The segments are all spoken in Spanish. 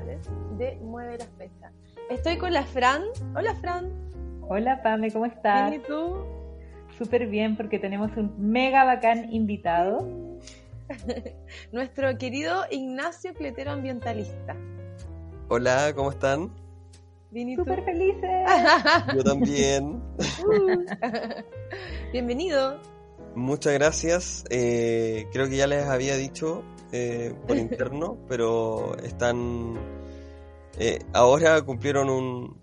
de Mueve la Fecha. Estoy con la Fran. Hola, Fran. Hola, Pame, ¿cómo estás? ¿Y tú? Súper bien, porque tenemos un mega bacán invitado. Nuestro querido Ignacio Cletero Ambientalista. Hola, ¿cómo están? Súper felices. Yo también. Uh. Bienvenido. Muchas gracias. Eh, creo que ya les había dicho eh, por interno, pero están... Eh, ahora cumplieron un,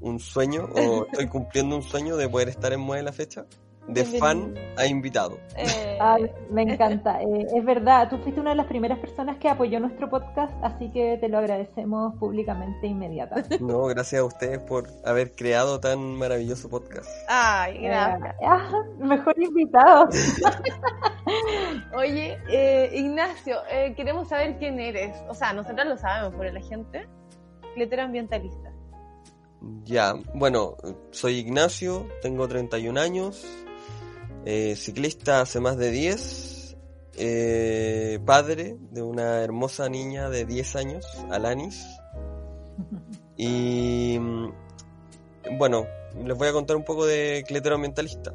un sueño, o estoy cumpliendo un sueño de poder estar en Mueve la Fecha de fan a invitado. Eh... Ay, me encanta. Eh, es verdad, tú fuiste una de las primeras personas que apoyó nuestro podcast, así que te lo agradecemos públicamente inmediata. No, gracias a ustedes por haber creado tan maravilloso podcast. Ay, gracias. Eh, ah, mejor invitado. Oye, eh, Ignacio, queremos saber quién eres. O sea, nosotros lo sabemos, por la gente. Cletero ambientalista. Ya, bueno, soy Ignacio, tengo 31 años, eh, ciclista hace más de 10, eh, padre de una hermosa niña de 10 años, Alanis. Y mm, bueno, les voy a contar un poco de Cletero Ambientalista.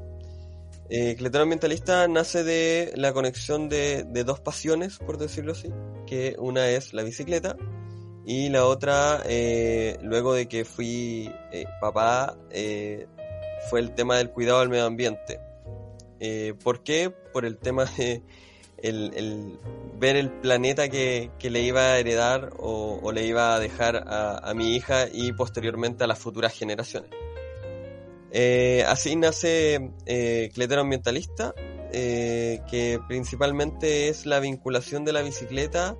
Eh, Cletero Ambientalista nace de la conexión de, de, dos pasiones, por decirlo así, que una es la bicicleta y la otra, eh, luego de que fui eh, papá, eh, fue el tema del cuidado del medio ambiente. Eh, ¿Por qué? Por el tema de ver el planeta que, le iba a heredar o, le iba a dejar a, mi hija y posteriormente a las futuras generaciones. Eh, así nace eh, Cletero Ambientalista, que principalmente es la vinculación de la bicicleta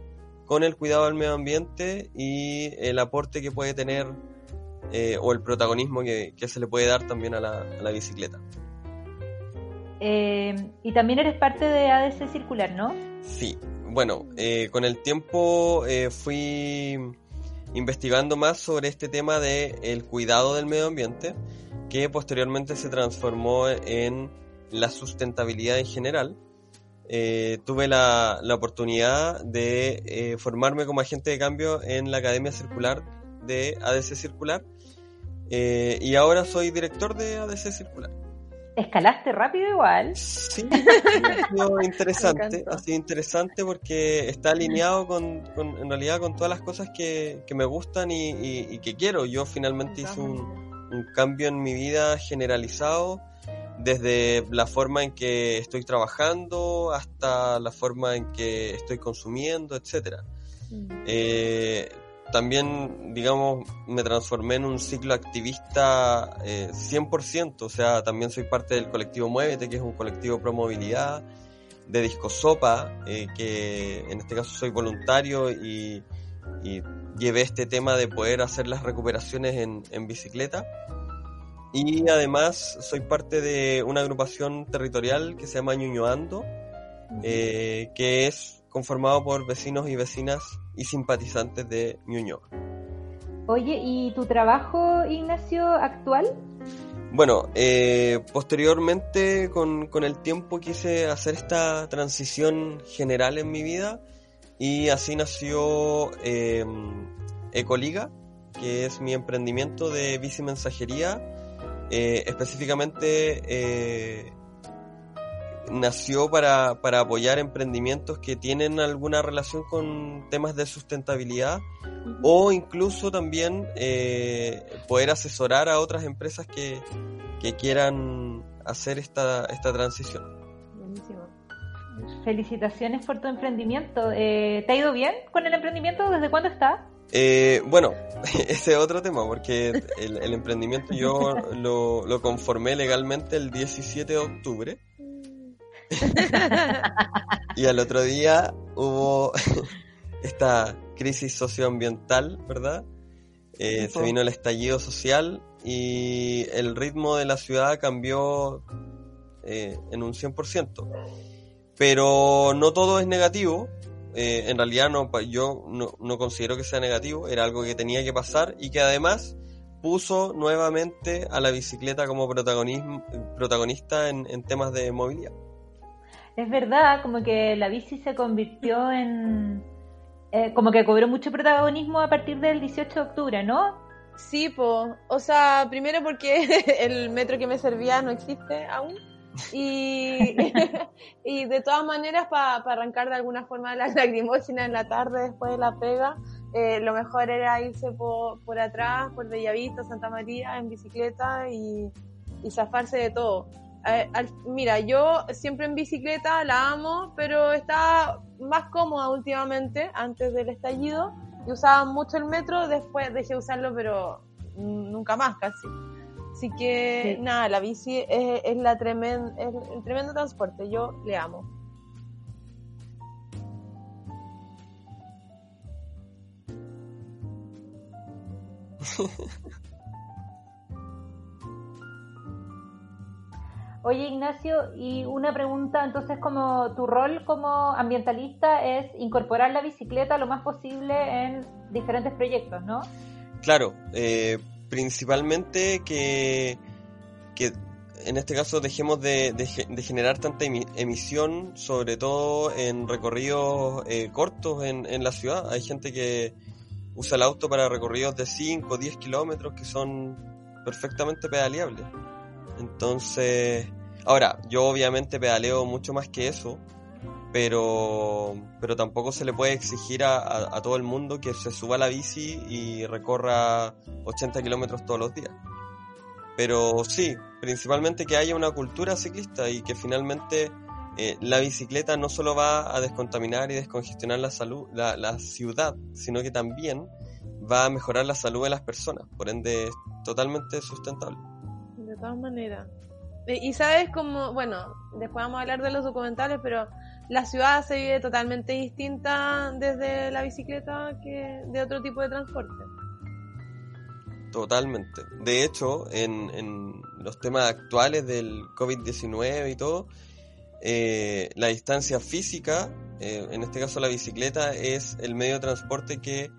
con el cuidado del medio ambiente y el aporte que puede tener eh, o el protagonismo que, se le puede dar también a la bicicleta. Eh, y también eres parte de ADC Circular, ¿no? Sí, bueno, eh, con el tiempo eh, fui investigando más sobre este tema de el cuidado del medio ambiente, que posteriormente se transformó en la sustentabilidad en general. Eh, tuve la, la, oportunidad de eh, formarme como agente de cambio en la Academia Circular de ADC Circular y ahora soy director de ADC Circular. Escalaste rápido igual. Sí, ha sido interesante, ha sido interesante porque está alineado con, con, en realidad con todas las cosas que, que me gustan y, y, y, que quiero. Yo finalmente hice un, un cambio en mi vida generalizado desde la forma en que estoy trabajando hasta la forma en que estoy consumiendo, etcétera. Mm. Eh, también, digamos, me transformé en un ciclo activista eh, 100%, o sea, también soy parte del colectivo Muévete, que es un colectivo pro movilidad, de Disco Sopa, eh, que en este caso soy voluntario y, y, llevé este tema de poder hacer las recuperaciones en, en bicicleta. Y además soy parte de una agrupación territorial que se llama Ñuñoando, eh, que es conformado por vecinos y vecinas y simpatizantes de Ñuñoa. Oye, ¿y tu trabajo, Ignacio, actual? Bueno, eh, posteriormente con, con, el tiempo quise hacer esta transición general en mi vida y así nació eh, Ecoliga, que es mi emprendimiento de bici mensajería eh, específicamente eh, nació para, para, apoyar emprendimientos que tienen alguna relación con temas de sustentabilidad uh -huh. o incluso también eh, poder asesorar a otras empresas que, que quieran hacer esta, esta transición. Buenísimo. Felicitaciones por tu emprendimiento. Eh, ¿Te ha ido bien con el emprendimiento? ¿Desde cuándo está? Eh, bueno, ese es otro tema, porque el, el emprendimiento yo lo, lo, conformé legalmente el 17 de octubre. y al otro día hubo esta crisis socioambiental, ¿verdad? Eh, se vino el estallido social y el ritmo de la ciudad cambió eh, en un 100%. Pero no todo es negativo, eh, en realidad no, yo no, no, considero que sea negativo, era algo que tenía que pasar y que además puso nuevamente a la bicicleta como protagonista en, en temas de movilidad. Es verdad, como que la bici se convirtió en... Eh, como que cobró mucho protagonismo a partir del 18 de octubre, ¿no? Sí, pues, o sea, primero porque el metro que me servía no existe aún. Y, y de todas maneras, para arrancar de alguna forma la lacrimógena en la tarde después de la pega, eh, lo mejor era irse por, por atrás, por Bellavista, Santa María, en bicicleta y, y zafarse de todo. Mira, yo siempre en bicicleta la amo, pero está más cómoda últimamente, antes del estallido, y usaba mucho el metro, después dejé de usarlo, pero nunca más casi. Así que nada, la bici es, la tremenda, es el tremendo transporte, yo le amo. Oye Ignacio, y una pregunta, entonces como tu rol como ambientalista es incorporar la bicicleta lo más posible en diferentes proyectos, ¿no? Claro, eh, principalmente que, que en este caso dejemos de, generar tanta emisión, sobre todo en recorridos eh, cortos en, en la ciudad. Hay gente que, usa el auto para recorridos de 5 o 10 kilómetros que son perfectamente pedaleables. Entonces, ahora, yo obviamente pedaleo mucho más que eso, pero, pero tampoco se le puede exigir a, a, todo el mundo que se suba a la bici y recorra 80 kilómetros todos los días. Pero sí, principalmente que haya una cultura ciclista y que finalmente eh, la bicicleta no solo va a descontaminar y descongestionar la, salud, la, la, ciudad, sino que también va a mejorar la salud de las personas, por ende es totalmente sustentable. De todas maneras. Y sabes cómo, bueno, después vamos a hablar de los documentales, pero la ciudad se vive totalmente distinta desde la bicicleta que de otro tipo de transporte. Totalmente. De hecho, en, en los temas actuales del COVID-19 y todo, eh, la distancia física, eh, en este caso la bicicleta, es el medio de transporte que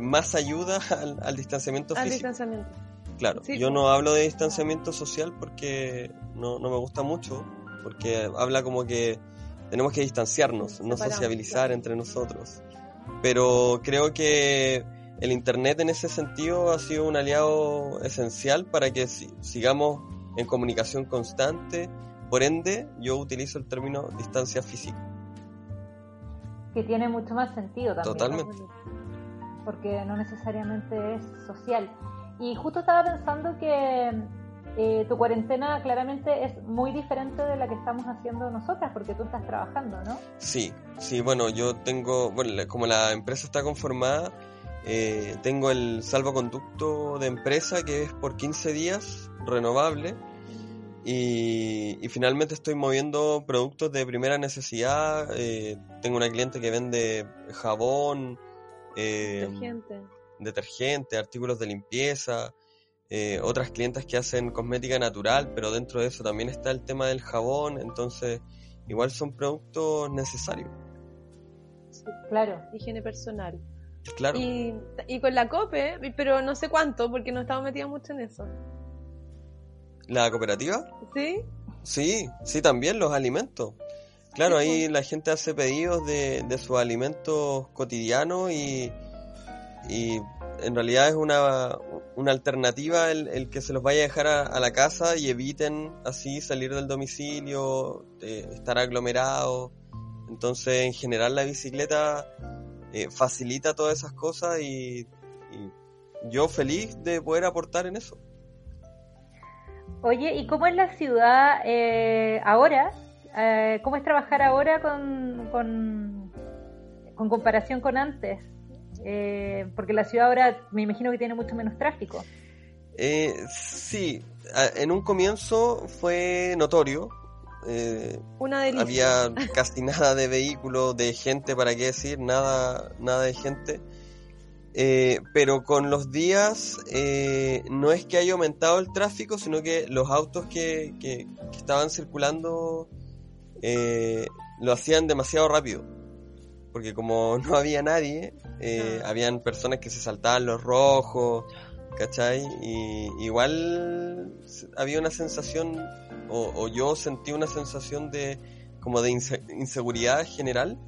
más ayuda al, distanciamiento al físico. Distanciamiento. Claro, yo no hablo de distanciamiento social porque no, me gusta mucho, porque habla como que tenemos que distanciarnos, no sociabilizar entre nosotros. Pero creo que el Internet en ese sentido ha sido un aliado esencial para que sigamos en comunicación constante, por ende, yo utilizo el término distancia física. Que tiene mucho más sentido también. Totalmente. Porque no necesariamente es social. Y justo estaba pensando que eh, tu cuarentena claramente es muy diferente de la que estamos haciendo nosotras, porque tú estás trabajando, ¿no? Sí, sí, bueno, yo tengo, bueno, como la empresa está conformada, eh, tengo el salvoconducto de empresa que es por 15 días, renovable, y, finalmente estoy moviendo productos de primera necesidad. Eh, tengo una cliente que vende jabón, eh, detergente. artículos de limpieza. Eh, otras clientes que hacen cosmética natural, pero dentro de eso también está el tema del jabón. Entonces, igual son productos necesarios. claro. Higiene personal. Claro. Y, y con la COPE, pero no sé cuánto, porque no estamos metidos mucho en eso. ¿La cooperativa? Sí. Sí, sí, también los alimentos. Claro, ahí pues. la gente hace pedidos de, de sus alimentos cotidianos y, y en realidad es una, una alternativa el, que se los vaya a dejar a, la casa y eviten así salir del domicilio, estar aglomerados. Entonces, en general, la bicicleta eh, facilita todas esas cosas y, yo feliz de poder aportar en eso. Oye, ¿y cómo es la ciudad eh, ahora? Eh, ¿Cómo es trabajar ahora con, con, comparación con antes? Eh, porque la ciudad ahora me imagino que tiene mucho menos tráfico. sí, en un comienzo fue notorio. Una había casi nada de vehículos, de gente, para qué decir, nada, nada de gente. Eh, pero con los días eh, no es que haya aumentado el tráfico, sino que los autos que, que, estaban circulando eh, lo hacían demasiado rápido. Porque como no había nadie, ah. habían personas que se saltaban los rojos, ¿cachai? Y igual había una sensación, o, o yo sentí una sensación de como de inseguridad general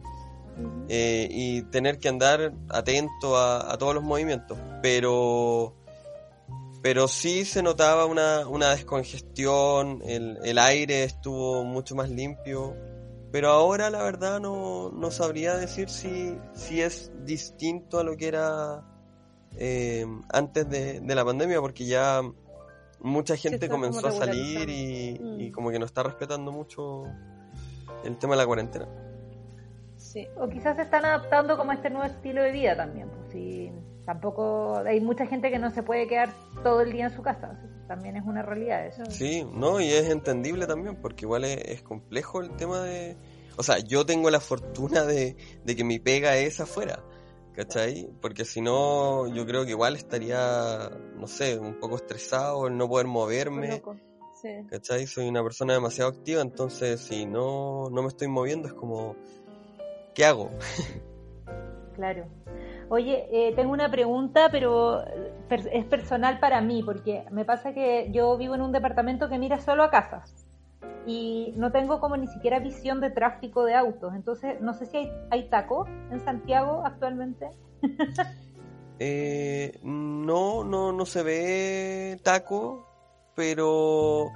eh, y tener que andar atento a, todos los movimientos. Pero, pero sí se notaba una, una descongestión, el, el, aire estuvo mucho más limpio. Pero ahora la verdad no, no sabría decir si, si es distinto a lo que era eh, antes de, de, la pandemia, porque ya mucha gente comenzó a salir y, y, mm. como que no está respetando mucho el tema de la cuarentena. O quizás se están adaptando como a este nuevo estilo de vida también. Pues, si tampoco hay mucha gente que no se puede quedar todo el día en su casa. También es una realidad eso. Sí, no, y es entendible también, porque igual es, complejo el tema de... O sea, yo tengo la fortuna de, que mi pega es afuera. ¿Cachai? Porque si no, yo creo que igual estaría, no sé, un poco estresado el no poder moverme. Sí. ¿Cachai? Soy una persona demasiado activa, entonces si no, no me estoy moviendo es como, ¿qué hago? Claro. Oye, eh, tengo una pregunta, pero es personal para mí, porque me pasa que yo vivo en un departamento que mira solo a casas y no tengo como ni siquiera visión de tráfico de autos. Entonces, no sé si hay, hay taco en Santiago actualmente. eh, no, no, no se ve taco, pero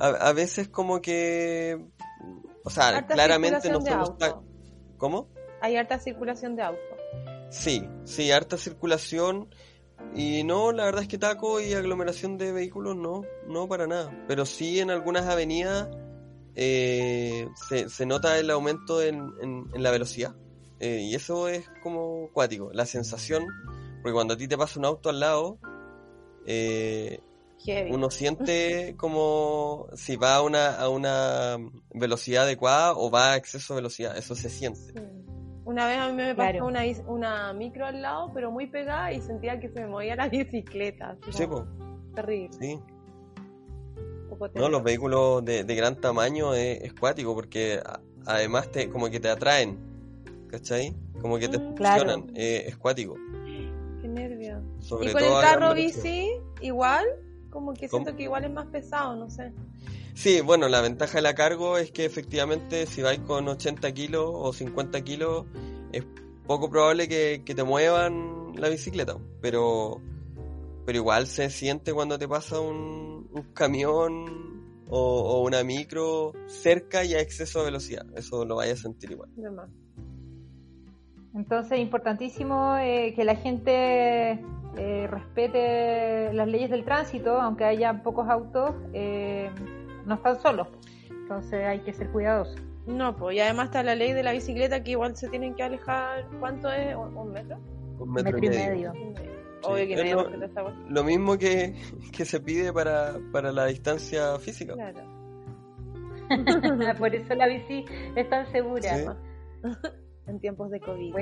a, veces como que, o sea, claramente no somos ¿Cómo? Hay harta circulación de autos. Sí, sí, harta circulación. Y no, la verdad es que taco y aglomeración de vehículos no, no para nada. Pero sí en algunas avenidas eh, se, nota el aumento en, la velocidad. Eh, y eso es como cuático, la sensación, porque cuando a ti te pasa un auto al lado, eh, uno siente como si va a una, a una velocidad adecuada o va a exceso de velocidad, eso se siente. Una vez a mí me pasó una, una micro al lado, pero muy pegada y sentía que se me movía la bicicleta. Sí, Terrible. Sí. No, los vehículos de, gran tamaño es, cuático porque además te, como que te atraen, ¿cachai? Como que te mm, funcionan, es cuático. Qué nervio. ¿Y con el carro bici igual? Como que siento que igual es más pesado, no sé. Sí, bueno, la ventaja de la cargo es que efectivamente si vais con 80 kilos o 50 kilos es poco probable que, te muevan la bicicleta, pero, pero igual se siente cuando te pasa un, camión o, una micro cerca y a exceso de velocidad, eso lo vayas a sentir igual. Entonces, importantísimo eh, que la gente eh, respete las leyes del tránsito, aunque haya pocos autos, eh, no están solos. Entonces hay que ser cuidadosos. No, pues y además está la ley de la bicicleta que igual se tienen que alejar, ¿cuánto es? ¿Un metro? Un metro, y medio. lo, mismo que, que se pide para, para la distancia física. Claro. Por eso la bici es tan segura. en tiempos de COVID.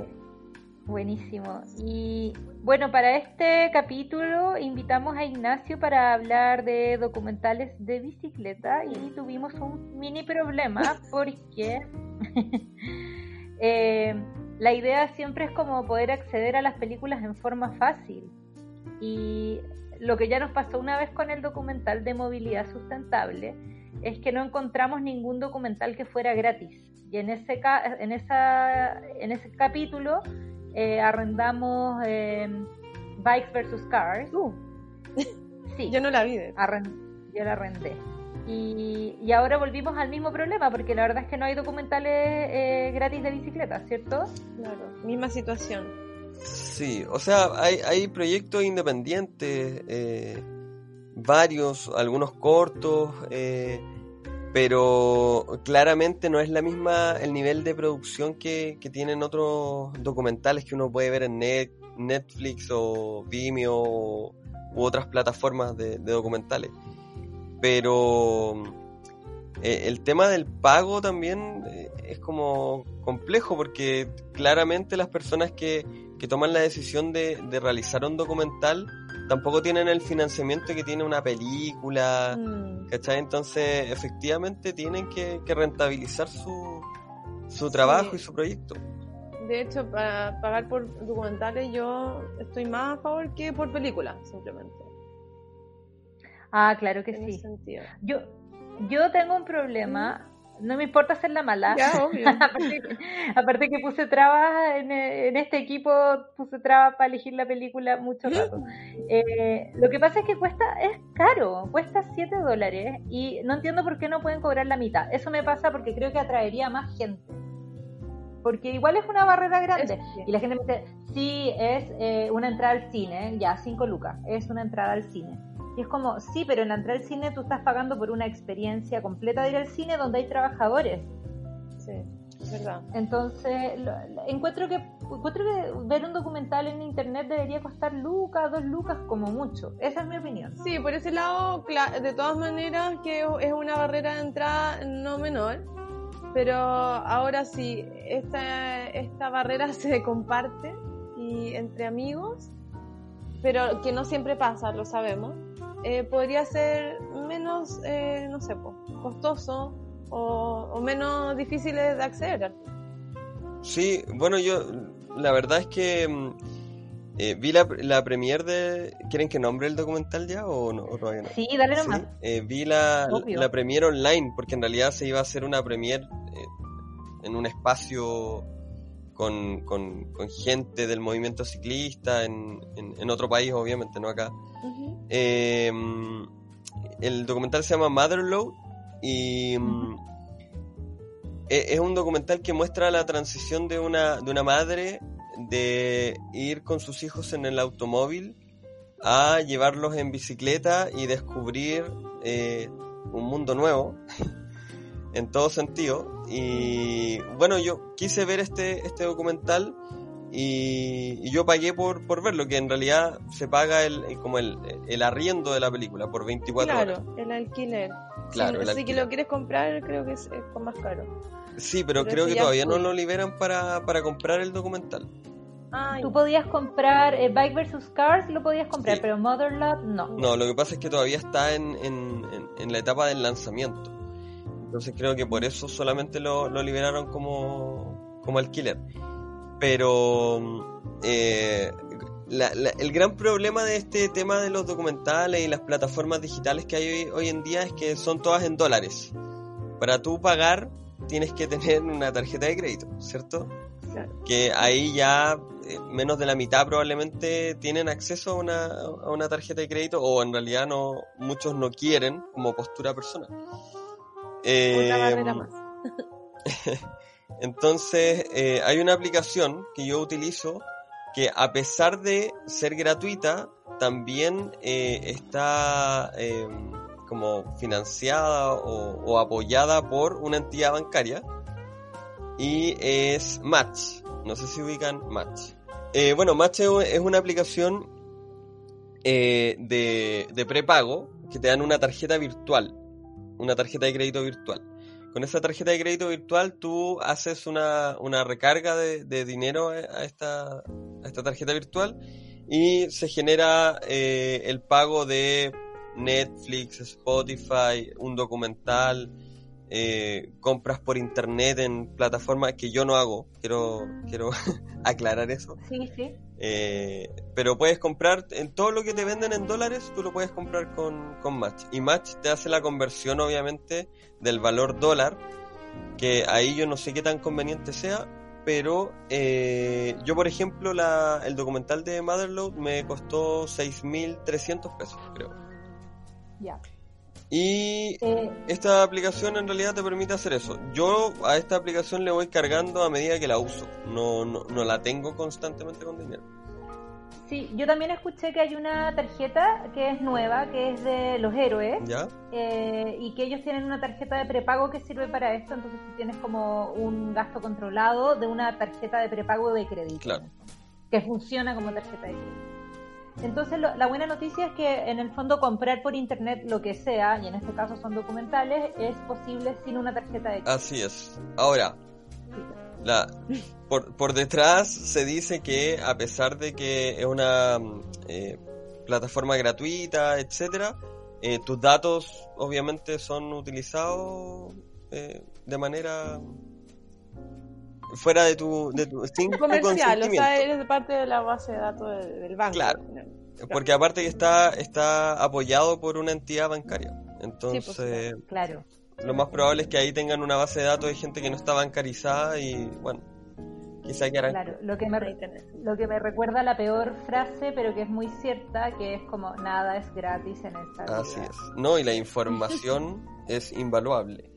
Buenísimo. Y bueno, para este capítulo invitamos a Ignacio para hablar de documentales de bicicleta y tuvimos un mini problema porque eh, la idea siempre es como poder acceder a las películas en forma fácil. Y lo que ya nos pasó una vez con el documental de movilidad sustentable es que no encontramos ningún documental que fuera gratis. Y en ese, en esa, en ese capítulo eh, arrendamos eh, Bikes versus Cars. Uh. Sí. Yo no la vi. yo la arrendé. Y, y, ahora volvimos al mismo problema, porque la verdad es que no hay documentales eh, gratis de bicicleta, ¿cierto? Claro, misma situación. Sí, o sea, hay, hay proyectos independientes, eh, varios, algunos cortos, eh, pero claramente no es la misma el nivel de producción que, tienen otros documentales que uno puede ver en Netflix o Vimeo u otras plataformas de, documentales. Pero eh, el tema del pago también eh, es como complejo porque claramente las personas que, toman la decisión de, de realizar un documental tampoco tienen el financiamiento que tiene una película, mm. ¿cachai? Entonces, efectivamente, tienen que, rentabilizar su, su trabajo y su proyecto. De hecho, para pagar por documentales yo estoy más a favor que por películas, simplemente. Ah, claro que sí. Yo, yo tengo un problema no me importa hacer la mala. aparte, que puse trabas en, este equipo, puse trabas para elegir la película mucho rato. Eh, lo que pasa es que cuesta, es caro, cuesta 7 dólares y no entiendo por qué no pueden cobrar la mitad. Eso me pasa porque creo que atraería más gente. Porque igual es una barrera grande. Y la gente me dice, sí, es eh, una entrada al cine, ya, 5 lucas, es una entrada al cine y es como, sí, pero en la entrada al cine tú estás pagando por una experiencia completa de ir al cine donde hay trabajadores. Sí, es verdad. Entonces, encuentro que encuentro que ver un documental en internet debería costar lucas, dos lucas como mucho. Esa es mi opinión. Sí, por ese lado, de todas maneras, que es una barrera de entrada no menor. Pero ahora sí, esta, esta barrera se comparte y entre amigos, pero que no siempre pasa, lo sabemos eh, podría ser menos, eh, no sé, costoso o, menos difícil de acceder. Sí, bueno, yo la verdad es que mm, eh, vi la, la premier de... ¿Quieren que nombre el documental ya o, no, todavía no? Sí, dale nomás. vi la, la premier online porque en realidad se iba a hacer una premier en un espacio con, con, gente del movimiento ciclista en, en, otro país, obviamente, no acá. Em, el documental se llama Motherload y mm, e, es un documental que muestra la transición de una, de una madre de ir con sus hijos en el automóvil a llevarlos en bicicleta y descubrir eh, un mundo nuevo en todo sentido. Y bueno, yo quise ver este, este documental y, yo pagué por, por verlo, que en realidad se paga el, como el, el arriendo de la película por 24 horas. Claro, el alquiler. Claro, si, que lo quieres comprar, creo que es, más caro. Sí, pero, creo que todavía no lo liberan para, para comprar el documental. Tú podías comprar eh, Bike vs. Cars, lo podías comprar, pero Motherlode no. No, lo que pasa es que todavía está en, en, en, la etapa del lanzamiento. Entonces creo que por eso solamente lo, lo liberaron como, como alquiler. Pero eh, el gran problema de este tema de los documentales y las plataformas digitales que hay hoy, en día es que son todas en dólares. Para tú pagar tienes que tener una tarjeta de crédito, ¿cierto? Que ahí ya eh, menos de la mitad probablemente tienen acceso a una, a una, tarjeta de crédito o en realidad no muchos no quieren como postura personal. Eh, más. Entonces, eh, hay una aplicación que yo utilizo que a pesar de ser gratuita, también eh, está em, como financiada o, apoyada por una entidad bancaria y es Match. No sé si ubican Match. Eh, bueno, Match es una aplicación de, de prepago que te dan una tarjeta virtual, una tarjeta de crédito virtual con esa tarjeta de crédito virtual tú haces una, recarga de, dinero a esta, esta tarjeta virtual y se genera eh, el pago de Netflix, Spotify, un documental, eh, compras por internet en plataformas que yo no hago, quiero, quiero aclarar eso. Sí, sí. Eh, pero puedes comprar en todo lo que te venden en dólares, tú lo puedes comprar con, con Match. Y Match te hace la conversión, obviamente, del valor dólar, que ahí yo no sé qué tan conveniente sea, pero eh, yo, por ejemplo, la, el documental de Motherload me costó 6.300 pesos, creo. Ya. Y esta aplicación en realidad te permite hacer eso. Yo a esta aplicación le voy cargando a medida que la uso. No, no, no la tengo constantemente con dinero. Sí, yo también escuché que hay una tarjeta que es nueva, que es de los héroes. ¿Ya? Eh, y que ellos tienen una tarjeta de prepago que sirve para esto. Entonces tú tienes como un gasto controlado de una tarjeta de prepago de crédito. Claro. Que funciona como tarjeta de crédito. Entonces, la buena noticia es que en el fondo comprar por internet lo que sea, y en este caso son documentales, es posible sin una tarjeta de crédito. Así es. Ahora, la, por, por detrás se dice que a pesar de que es una eh, plataforma gratuita, etcétera, eh, tus datos obviamente son utilizados eh, de manera fuera de tu, de tu sin comercial, o sea, eres parte de la base de datos del banco. Claro, porque aparte que está, está apoyado por una entidad bancaria. Entonces, claro. lo más probable es que ahí tengan una base de datos de gente que no está bancarizada y bueno, quizá quieran... Claro, lo que, me, lo que me recuerda la peor frase, pero que es muy cierta, que es como nada es gratis en esta vida. Así es. No, y la información es invaluable.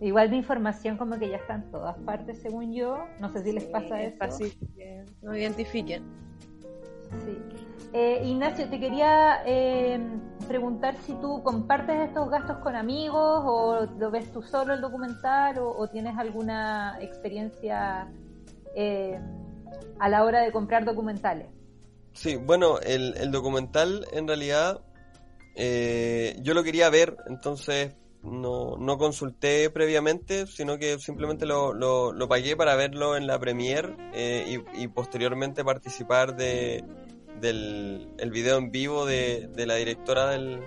Igual de información como que ya está en todas partes, según yo. No sé si les pasa eso. Así no identifiquen. Sí. Eh, Ignacio, te quería eh, preguntar si tú compartes estos gastos con amigos o lo ves tú solo el documental o, tienes alguna experiencia eh, a la hora de comprar documentales. Sí, bueno, el, documental en realidad yo lo quería ver, entonces no, no consulté previamente, sino que simplemente lo, lo, pagué para verlo en la premiere y, y posteriormente participar de del el video en vivo de, la directora del,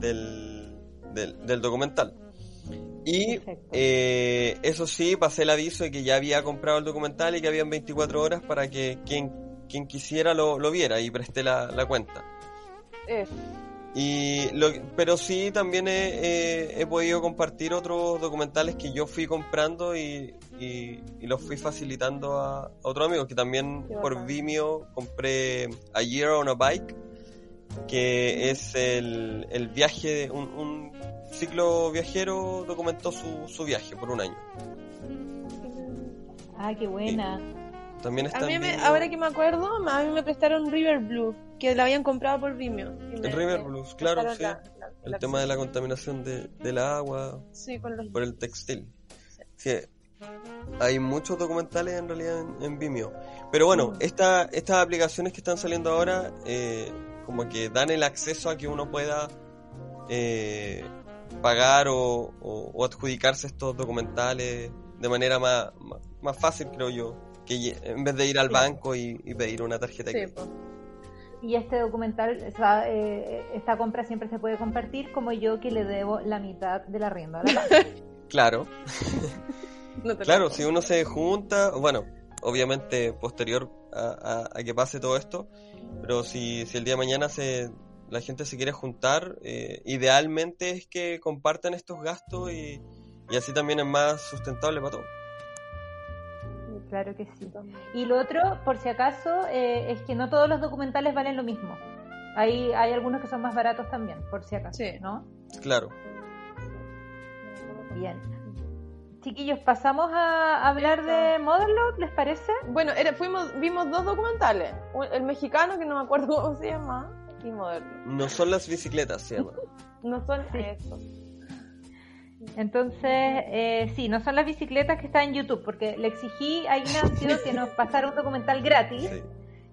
del, documental. Y eh, eso sí, pasé el aviso de que ya había comprado el documental y que habían 24 horas para que quien, quien quisiera lo, lo viera y presté la, la cuenta. Y lo, pero sí también he, he, podido compartir otros documentales que yo fui comprando y, y, los fui facilitando a, otros amigos, que también por Vimeo compré A Year on a Bike, que es el, el viaje, un, un ciclo viajero documentó su, su viaje por un año. Ah, qué buena. También está a mí ahora que me acuerdo, a mí me prestaron River Blue, que la habían comprado por Vimeo. El River Blue, claro, sí. el tema de la contaminación de, del agua por el textil. Sí. hay muchos documentales en realidad en, Vimeo. Pero bueno, mm. esta, estas aplicaciones que están saliendo ahora, eh, como que dan el acceso a que uno pueda eh, pagar o, o, adjudicarse estos documentales de manera más, más fácil, creo yo que en vez de ir al banco y, pedir una tarjeta. Sí, y este documental, eh, esta compra siempre se puede compartir como yo que le debo la mitad de la rienda. claro. claro, si uno se junta, bueno, obviamente posterior a, que pase todo esto, pero si, si el día de mañana se, la gente se quiere juntar, eh, idealmente es que compartan estos gastos y, y así también es más sustentable para todos claro que sí. Y lo otro, por si acaso, eh, es que no todos los documentales valen lo mismo. Hay, hay algunos que son más baratos también, por si acaso, ¿no? Claro. Bien. Chiquillos, pasamos a hablar de Motherlode, ¿les parece? Bueno, fuimos, vimos dos documentales. El mexicano, que no me acuerdo cómo se llama, y Motherlode. No son las bicicletas, se llama. no son eso. Entonces, eh, sí, no son las bicicletas que están en YouTube, porque le exigí a Ignacio que nos pasara un documental gratis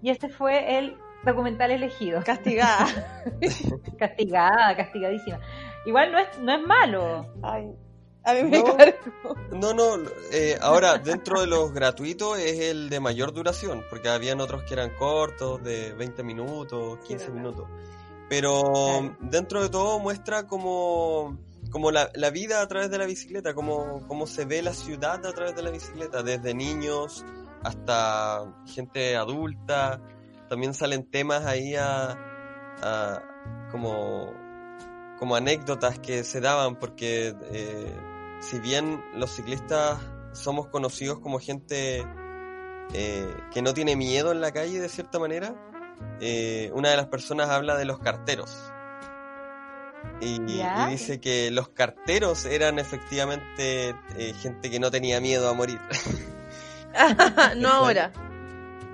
y este fue el documental elegido. Castigada. castigada, castigadísima. Igual no es, no es malo. Ay, a mí me no, no, no eh, ahora dentro de los gratuitos es el de mayor duración, porque habían otros que eran cortos, de 20 minutos, 15 minutos. Pero dentro de todo muestra como como la, la, vida a través de la bicicleta, como, como se ve la ciudad a través de la bicicleta, desde niños hasta gente adulta. También salen temas ahí a, como, como anécdotas que se daban, porque eh, si bien los ciclistas somos conocidos como gente eh, que no tiene miedo en la calle de cierta manera, eh, una de las personas habla de los carteros y, dice que los carteros eran efectivamente eh, gente que no tenía miedo a morir. no ahora.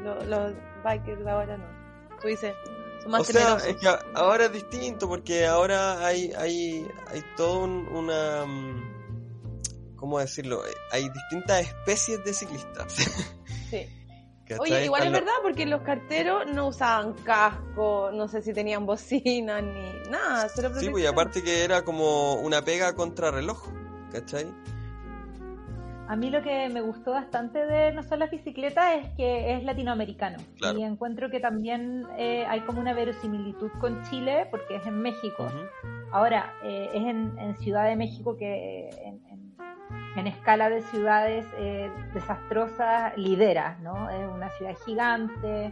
Los, bikers ahora no. Tú dices, son más o sea, es que ahora es distinto porque ahora hay, hay, hay todo una... Mm, ¿Cómo decirlo? Hay distintas especies de ciclistas. Sí. Oye, igual es verdad, porque los carteros no usaban casco, no sé si tenían bocina ni nada. sí, pues aparte que era como una pega contra reloj, ¿cachai? A mí lo que me gustó bastante de No son las bicicletas es que es latinoamericano. Y encuentro que también eh, hay como una verosimilitud con Chile porque es en México. Ahora, eh, es en, Ciudad de México que en, en escala de ciudades eh, desastrosas lidera, ¿no? Es una ciudad gigante,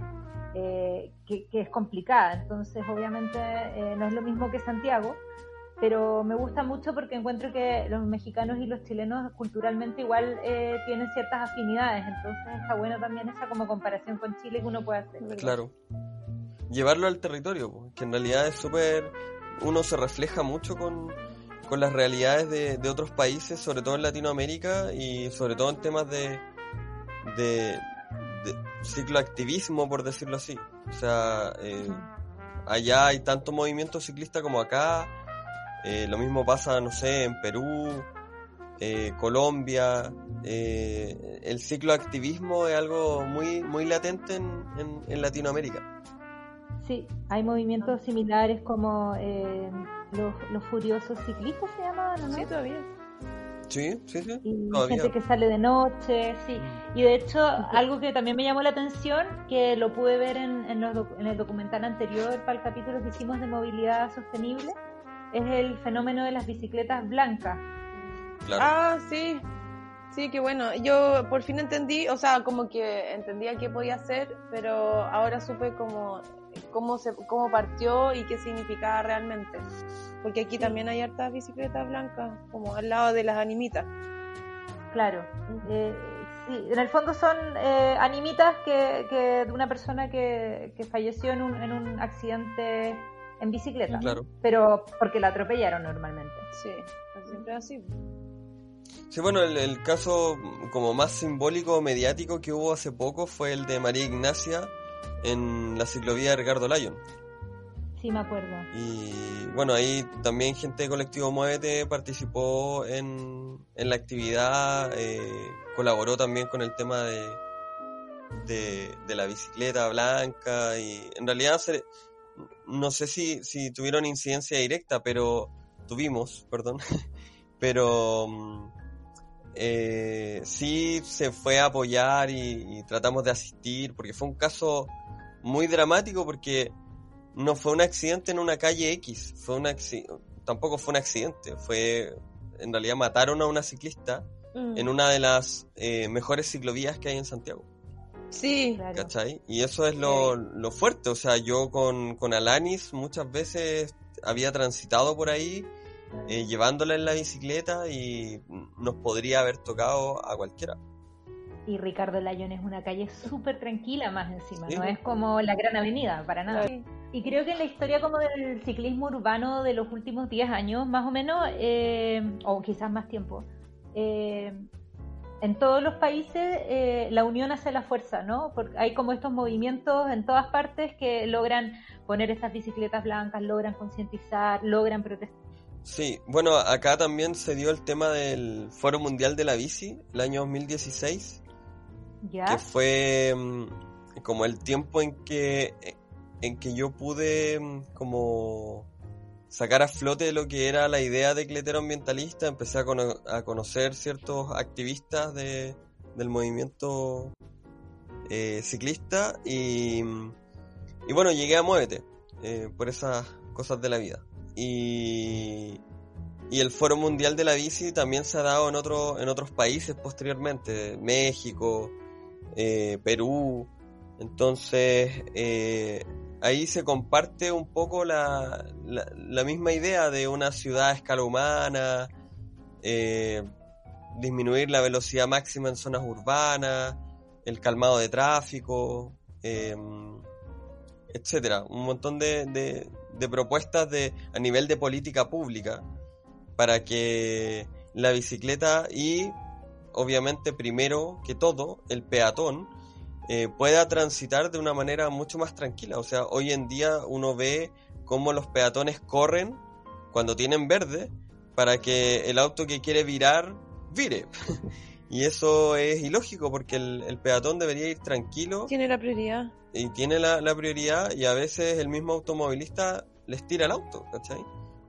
eh, que, es complicada, entonces obviamente eh, no es lo mismo que Santiago, pero me gusta mucho porque encuentro que los mexicanos y los chilenos culturalmente igual eh, tienen ciertas afinidades, entonces está bueno también esa como comparación con Chile que uno puede hacer. Claro. Llevarlo al territorio, que en realidad es súper... Uno se refleja mucho con, con las realidades de, de, otros países, sobre todo en Latinoamérica y sobre todo en temas de, de, cicloactivismo, por decirlo así. O sea, eh, allá hay tanto movimiento ciclista como acá. Eh, lo mismo pasa, no sé, en Perú, eh, Colombia. el cicloactivismo es algo muy, muy latente en, en, Latinoamérica. Sí, hay movimientos similares como los, los, furiosos ciclistas se llamaban, ¿no? Sí, todavía. Sí, sí, sí. Y gente que sale de noche, sí. Y de hecho, algo que también me llamó la atención, que lo pude ver en, en, el documental anterior para el capítulo que hicimos de movilidad sostenible, es el fenómeno de las bicicletas blancas. Ah, sí. Sí, qué bueno. Yo por fin entendí, o sea, como que entendía qué podía hacer, pero ahora supe cómo, cómo, se, cómo partió y qué significaba realmente. Porque aquí también hay hartas bicicletas blancas, como al lado de las animitas. Claro. Eh, sí, en el fondo son eh, animitas que, que, de una persona que, que falleció en un, en un accidente en bicicleta. Claro. Pero porque la atropellaron normalmente. Sí, siempre así. Sí, bueno, el, caso como más simbólico mediático que hubo hace poco fue el de María Ignacia en la ciclovía de Ricardo Lyon. Sí, me acuerdo. Y bueno, ahí también gente de Colectivo Muévete participó en, en la actividad, eh, colaboró también con el tema de, de, la bicicleta blanca y en realidad no sé si, si tuvieron incidencia directa, pero tuvimos, perdón, pero mm, eh, sí se fue a apoyar y, tratamos de asistir, porque fue un caso muy dramático, porque no fue un accidente en una calle X, fue un tampoco fue un accidente, fue en realidad mataron a una ciclista mm. en una de las eh, mejores ciclovías que hay en Santiago. Sí, ¿cachai? Y eso es lo, lo fuerte, o sea, yo con, con Alanis muchas veces había transitado por ahí eh, llevándola en la bicicleta y nos podría haber tocado a cualquiera. Y Ricardo Layón es una calle súper tranquila más encima, no es como la gran avenida, para nada. Y creo que en la historia como del ciclismo urbano de los últimos 10 años, más o menos, eh, o quizás más tiempo, eh, en todos los países la unión hace la fuerza, ¿no? Porque hay como estos movimientos en todas partes que logran poner estas bicicletas blancas, logran concientizar, logran protestar Sí, bueno, acá también se dio el tema del Foro Mundial de la Bici, el año 2016. Que fue mm, como el tiempo en que, en que yo pude mm, como sacar a flote lo que era la idea de cletero ambientalista, empecé a, conocer ciertos activistas de, del movimiento eh, ciclista y, y, bueno, llegué a Muévete eh, por esas cosas de la vida. Y, y el Foro Mundial de la Bici también se ha dado en, otro, en otros países posteriormente, México, eh, Perú. Entonces, eh, ahí se comparte un poco la, la, misma idea de una ciudad a escala humana, eh, disminuir la velocidad máxima en zonas urbanas, el calmado de tráfico, etcétera. Un montón de, de propuestas de, a nivel de política pública para que la bicicleta y obviamente primero que todo el peatón eh, pueda transitar de una manera mucho más tranquila. O sea, hoy en día uno ve cómo los peatones corren cuando tienen verde para que el auto que quiere virar vire. y eso es ilógico porque el, peatón debería ir tranquilo. Tiene la prioridad y tiene la, prioridad y a veces el mismo automovilista les tira el auto, ¿cachai?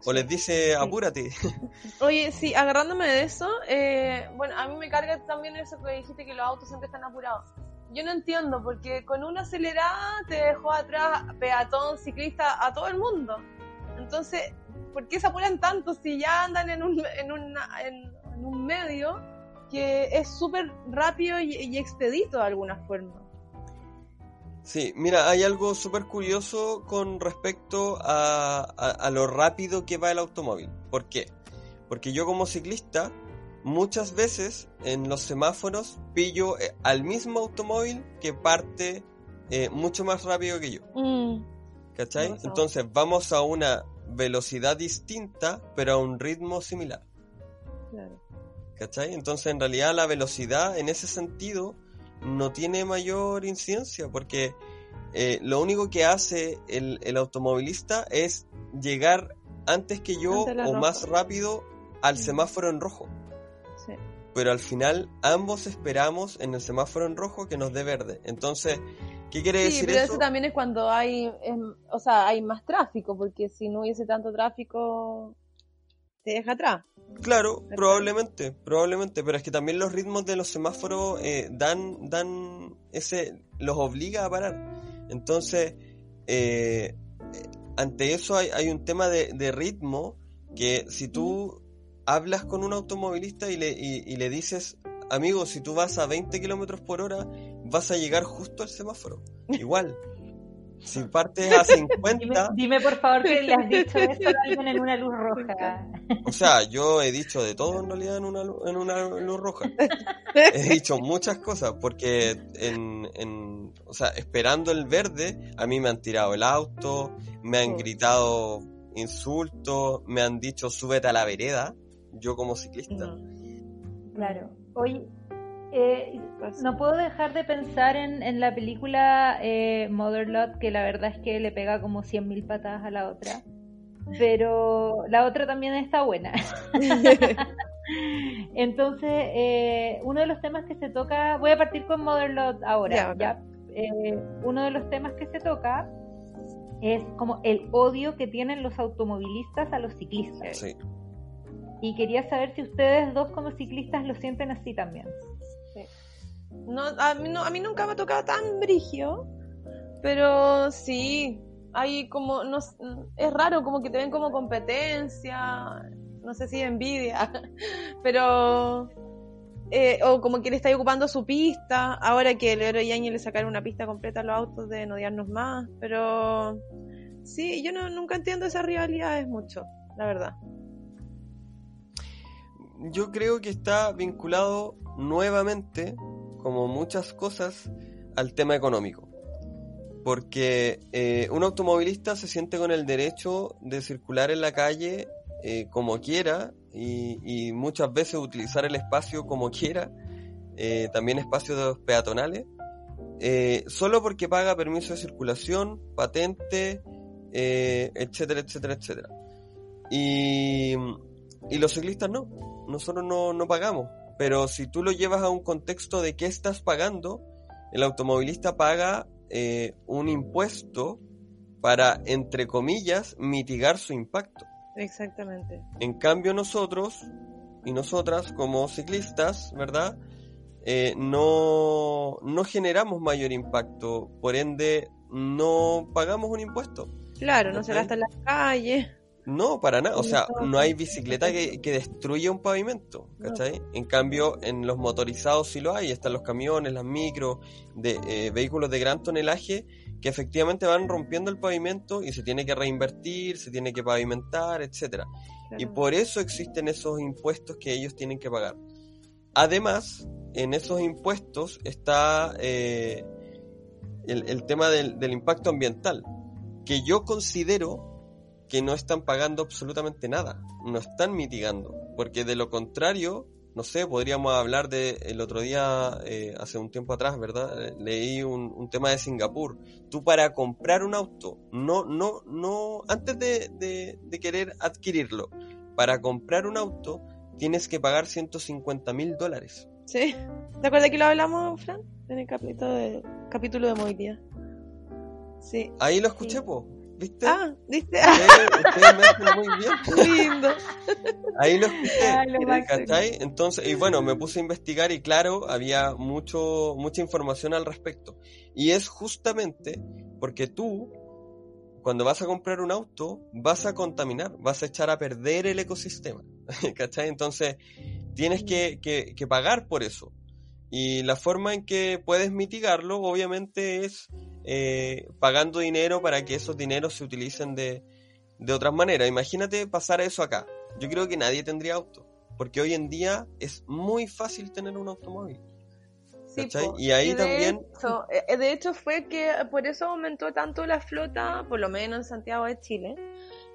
O les dice, apúrate. Oye, sí, agarrándome de eso, eh, bueno, a mí me carga también eso que dijiste que los autos siempre están apurados. Yo no entiendo, porque con una acelerada te dejó atrás peatón, ciclista, a todo el mundo. Entonces, ¿por qué se apuran tanto si ya andan en un, en en, un medio que es súper rápido y, y expedito de alguna forma? Sí, mira, hay algo súper curioso con respecto a, a, lo rápido que va el automóvil. ¿Por qué? Porque yo como ciclista muchas veces en los semáforos pillo eh, al mismo automóvil que parte eh, mucho más rápido que yo. Mm. ¿Cachai? Entonces vamos a una velocidad distinta, pero a un ritmo similar. Claro. ¿Cachai? Entonces en realidad la velocidad en ese sentido no tiene mayor incidencia porque eh, lo único que hace el, el, automovilista es llegar antes que yo o más rápido al mm. semáforo en rojo. Sí. Pero al final ambos esperamos en el semáforo en rojo que nos dé verde. Entonces, ¿qué quiere decir pero eso? también es cuando hay, em, o sea, hay más tráfico, porque si no hubiese tanto tráfico, te deja atrás. Claro, probablemente, probablemente, pero es que también los ritmos de los semáforos eh, dan, dan ese, los obliga a parar. Entonces, eh, ante eso hay, hay un tema de, de, ritmo que si tú hablas con un automovilista y le, y le dices, amigo, si tú vas a 20 kilómetros por hora, vas a llegar justo al semáforo. Igual. Si partes a 50. Dime, por favor que le has dicho eso a alguien en una luz roja. O sea, yo he dicho de todo en realidad en una, en una luz roja. He dicho muchas cosas porque en, en, o sea, esperando el verde, a mí me han tirado el auto, me han gritado insultos, me han dicho súbete a la vereda, yo como ciclista. Claro. Hoy eh, no puedo dejar de pensar en, la película eh, Motherlot, que la verdad es que le pega como 100.000 patadas a la otra. Pero la otra también está buena. Entonces, eh, uno de los temas que se toca, voy a partir con Motherlot ahora. Ya, eh, uno de los temas que se toca es como el odio que tienen los automovilistas a los ciclistas. Y quería saber si ustedes dos como ciclistas lo sienten así también. No, a, mí, no, a mí nunca me ha tocado tan brigio, pero sí, hay como, no, es raro, como que te ven como competencia, no sé si envidia, pero, eh, o como que le está ocupando su pista, ahora que el héroe Yañez le sacaron una pista completa a los autos de no odiarnos más, pero sí, yo no, nunca entiendo esas rivalidades mucho, la verdad. Yo creo que está vinculado nuevamente como muchas cosas, al tema económico. Porque eh, un automovilista se siente con el derecho de circular en la calle eh, como quiera y, muchas veces utilizar el espacio como quiera, eh, también espacios peatonales, solo porque paga permiso de circulación, patente, etcétera, etcétera, etcétera. Y, los ciclistas no, nosotros no, no pagamos pero si tú lo llevas a un contexto de qué estás pagando, el automovilista paga eh, un impuesto para, entre comillas, mitigar su impacto. Exactamente. En cambio nosotros y nosotras como ciclistas, ¿verdad? Eh, no, no generamos mayor impacto, por ende no pagamos un impuesto. Claro, no se gasta en las calles. No, para nada. O sea, no hay bicicleta que, destruya un pavimento, ¿cachai? En cambio, en los motorizados sí lo hay. Están los camiones, las micros, de, eh, vehículos de gran tonelaje que efectivamente van rompiendo el pavimento y se tiene que reinvertir, se tiene que pavimentar, etcétera. Y por eso existen esos impuestos que ellos tienen que pagar. Además, en esos impuestos está eh, el, tema del, del impacto ambiental, que yo considero que no están pagando absolutamente nada, no están mitigando, porque de lo contrario, no sé, podríamos hablar de el otro día, eh, hace un tiempo atrás, ¿verdad? Leí un, tema de Singapur. Tú para comprar un auto, no, no, no, antes de, de, querer adquirirlo, para comprar un auto tienes que pagar 150 mil dólares. Sí, ¿te acuerdas que lo hablamos, Fran? En el capítulo de, capítulo de movilidad. Sí. Ahí lo escuché, po. ¿Viste? Ah, ¿viste? ustedes me hacen muy bien. Lindo. Ahí lo escuché. Entonces, y bueno, me puse a investigar y claro, había mucho, mucha información al respecto. Y es justamente porque tú, cuando vas a comprar un auto, vas a contaminar, vas a echar a perder el ecosistema. ¿Cachai? Entonces, tienes que, que, que pagar por eso. Y la forma en que puedes mitigarlo, obviamente, es eh, pagando dinero para que esos dineros se utilicen de, de otras maneras. Imagínate pasar eso acá. Yo creo que nadie tendría auto, porque hoy en día es muy fácil tener un automóvil. y ahí también... Eh, de hecho fue que por eso aumentó tanto la flota, por lo menos en Santiago de Chile,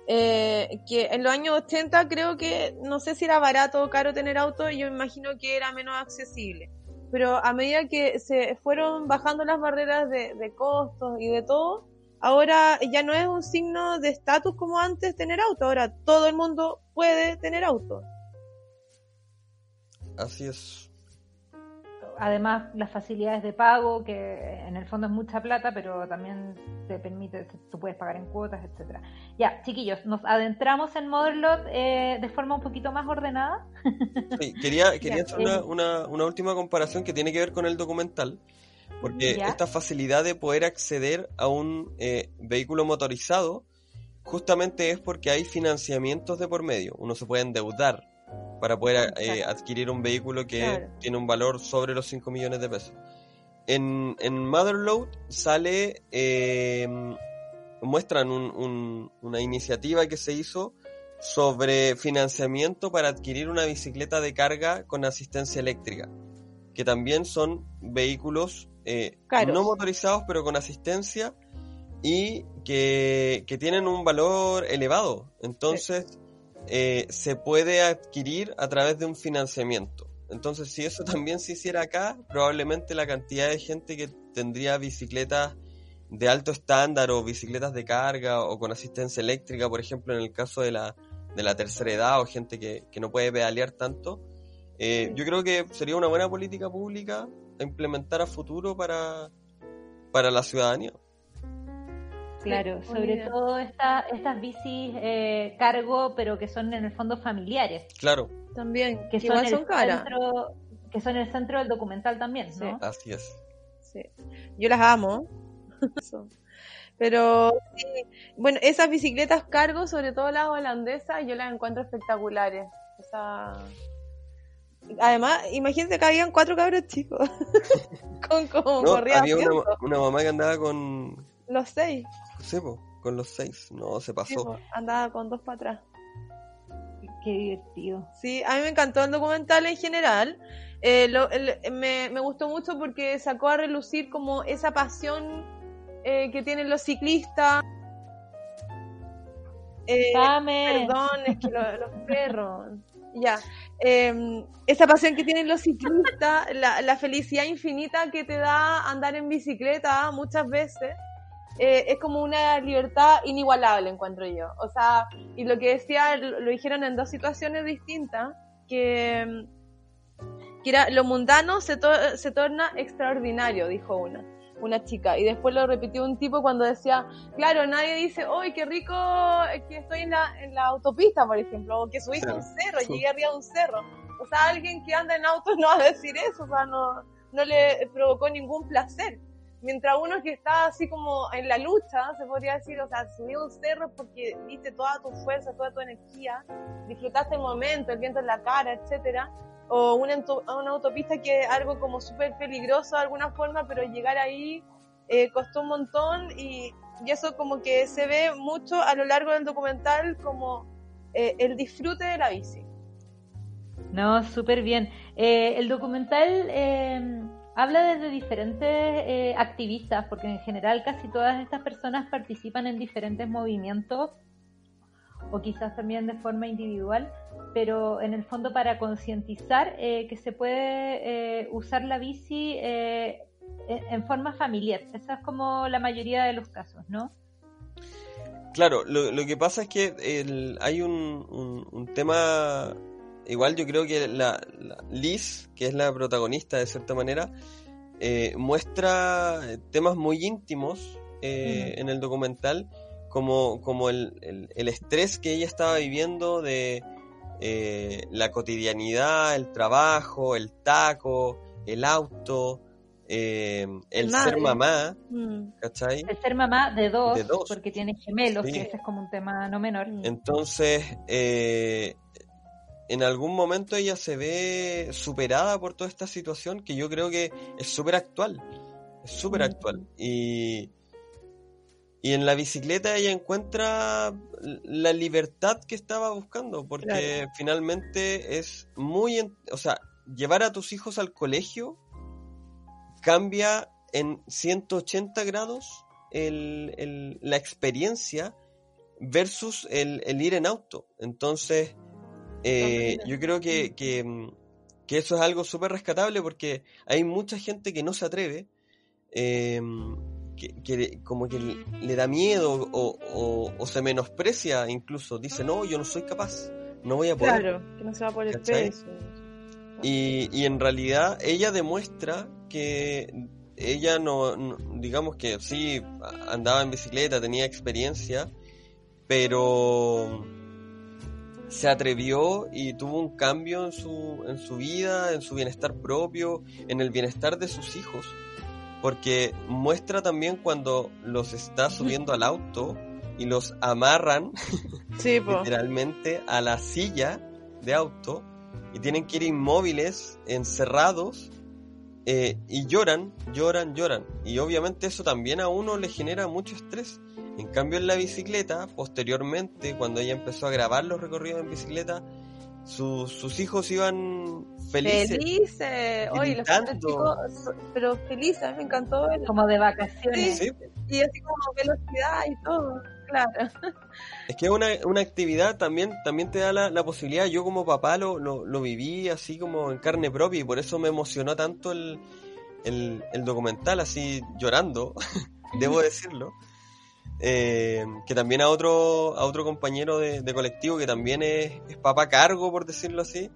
eh, que en los años 80 creo que, no sé si era barato o caro tener auto, yo imagino que era menos accesible. Pero a medida que se fueron bajando las barreras de, costos y de todo, ahora ya no es un signo de estatus como antes tener auto, ahora todo el mundo puede tener auto. Así es además las facilidades de pago, que en el fondo es mucha plata, pero también te permite, tú puedes pagar en cuotas, etcétera. Ya, chiquillos, nos adentramos en Motherlot eh, de forma un poquito más ordenada. Sí, quería, quería hacer una, una, una, última comparación que tiene que ver con el documental, porque esta facilidad de poder acceder a un eh, vehículo motorizado justamente es porque hay financiamientos de por medio, uno se puede endeudar para poder eh, adquirir un vehículo que tiene un valor sobre los 5 millones de pesos. En, en Motherload sale, eh, muestran una iniciativa que se hizo sobre financiamiento para adquirir una bicicleta de carga con asistencia eléctrica, que también son vehículos eh, no motorizados pero con asistencia y que, tienen un valor elevado. Entonces, eh, se puede adquirir a través de un financiamiento. Entonces, si eso también se hiciera acá, probablemente la cantidad de gente que tendría bicicletas de alto estándar o bicicletas de carga o con asistencia eléctrica, por ejemplo, en el caso de la, de la tercera edad o gente que, no puede pedalear tanto, eh, yo creo que sería una buena política pública implementar a futuro para, para la ciudadanía. Claro, sobre todo estas bicis eh, cargo, pero que son en el fondo familiares. Claro. También, que, son, el centro, que son el centro del documental también, ¿no? Así es. Sí. Yo las amo. pero bueno, esas bicicletas cargo, sobre todo las holandesas, yo las encuentro espectaculares. Además, imagínense que habían cuatro cabros chicos. con como Había una, una mamá que andaba con. Los seis. Sí, con los seis. No, se pasó. andaba con dos para atrás. Qué divertido. Sí, a mí me encantó el documental en general. Eh, me, me, gustó mucho porque sacó a relucir como esa pasión eh, que tienen los ciclistas. Eh, perdón, es que los perros. Ya. Em, esa pasión que tienen los ciclistas, la, la felicidad infinita que te da andar en bicicleta muchas veces. Eh, es como una libertad inigualable, encuentro yo. O sea, y lo que decía, lo, dijeron en dos situaciones distintas, que, que era, lo mundano se, se torna extraordinario, dijo una una chica. Y después lo repitió un tipo cuando decía, claro, nadie dice, ¡Uy, qué rico que estoy en la, en la autopista, por ejemplo! O que subiste un cerro, llegué arriba de un cerro. O sea, alguien que anda en auto no va a decir eso, o sea, no, no le provocó ningún placer. Mientras uno que está así como en la lucha, se podría decir, o sea, subí un cerro porque diste toda tu fuerza, toda tu energía, disfrutaste el momento, el viento en la cara, etcétera, o una, una autopista que es algo como súper peligroso de alguna forma, pero llegar ahí eh, costó un montón y, y, eso como que se ve mucho a lo largo del documental como eh, el disfrute de la bici. No, súper bien. Eh, el documental habla desde diferentes eh, activistas, porque en general casi todas estas personas participan en diferentes movimientos o quizás también de forma individual, pero en el fondo para concientizar eh, que se puede eh, usar la bici en forma familiar. Esa es como la mayoría de los casos, ¿no? Claro, lo, que pasa es que hay un, un tema igual yo creo que la, Liz, que es la protagonista de cierta manera, eh, muestra temas muy íntimos eh, en el documental, como, como el, el, estrés que ella estaba viviendo de eh, la cotidianidad, el trabajo, el taco, el auto. el ser mamá, mm. ¿cachai? El ser mamá de dos, porque tiene gemelos, que ese es como un tema no menor. Entonces, eh, en algún momento ella se ve superada por toda esta situación que yo creo que es súper actual. Es súper mm. actual. Y, Y en la bicicleta ella encuentra la libertad que estaba buscando, porque finalmente es muy, o sea, llevar a tus hijos al colegio cambia en 180 grados la experiencia versus el, ir en auto. Entonces, eh, yo creo que, que, eso es algo súper rescatable porque hay mucha gente que no se atreve. Eh, que, como que le da miedo o, se menosprecia incluso, dice, no, yo no soy capaz, no voy a poder. Claro, que no se va a poder peso. Y, y en realidad ella demuestra que ella no, digamos que sí, andaba en bicicleta, tenía experiencia, pero se atrevió y tuvo un cambio en su, en su vida, en su bienestar propio, en el bienestar de sus hijos porque muestra también cuando los está subiendo al auto y los amarran literalmente a la silla de auto y tienen que ir inmóviles, encerrados eh, y lloran, lloran, lloran. Y obviamente eso también a uno le genera mucho estrés. En cambio en la bicicleta, posteriormente, cuando ella empezó a grabar los recorridos en bicicleta, sus hijos iban felices. Felices, oye, los chicos, pero felices, me encantó. Como de vacaciones. Y así como velocidad y todo, claro. Es que una, una actividad también, también te da la, posibilidad, yo como papá lo, lo, viví así como en carne propia y por eso me emocionó tanto el, el, el documental, así llorando, debo decirlo eh, que también a otro, a otro compañero de, colectivo que también es, papá cargo, por decirlo así,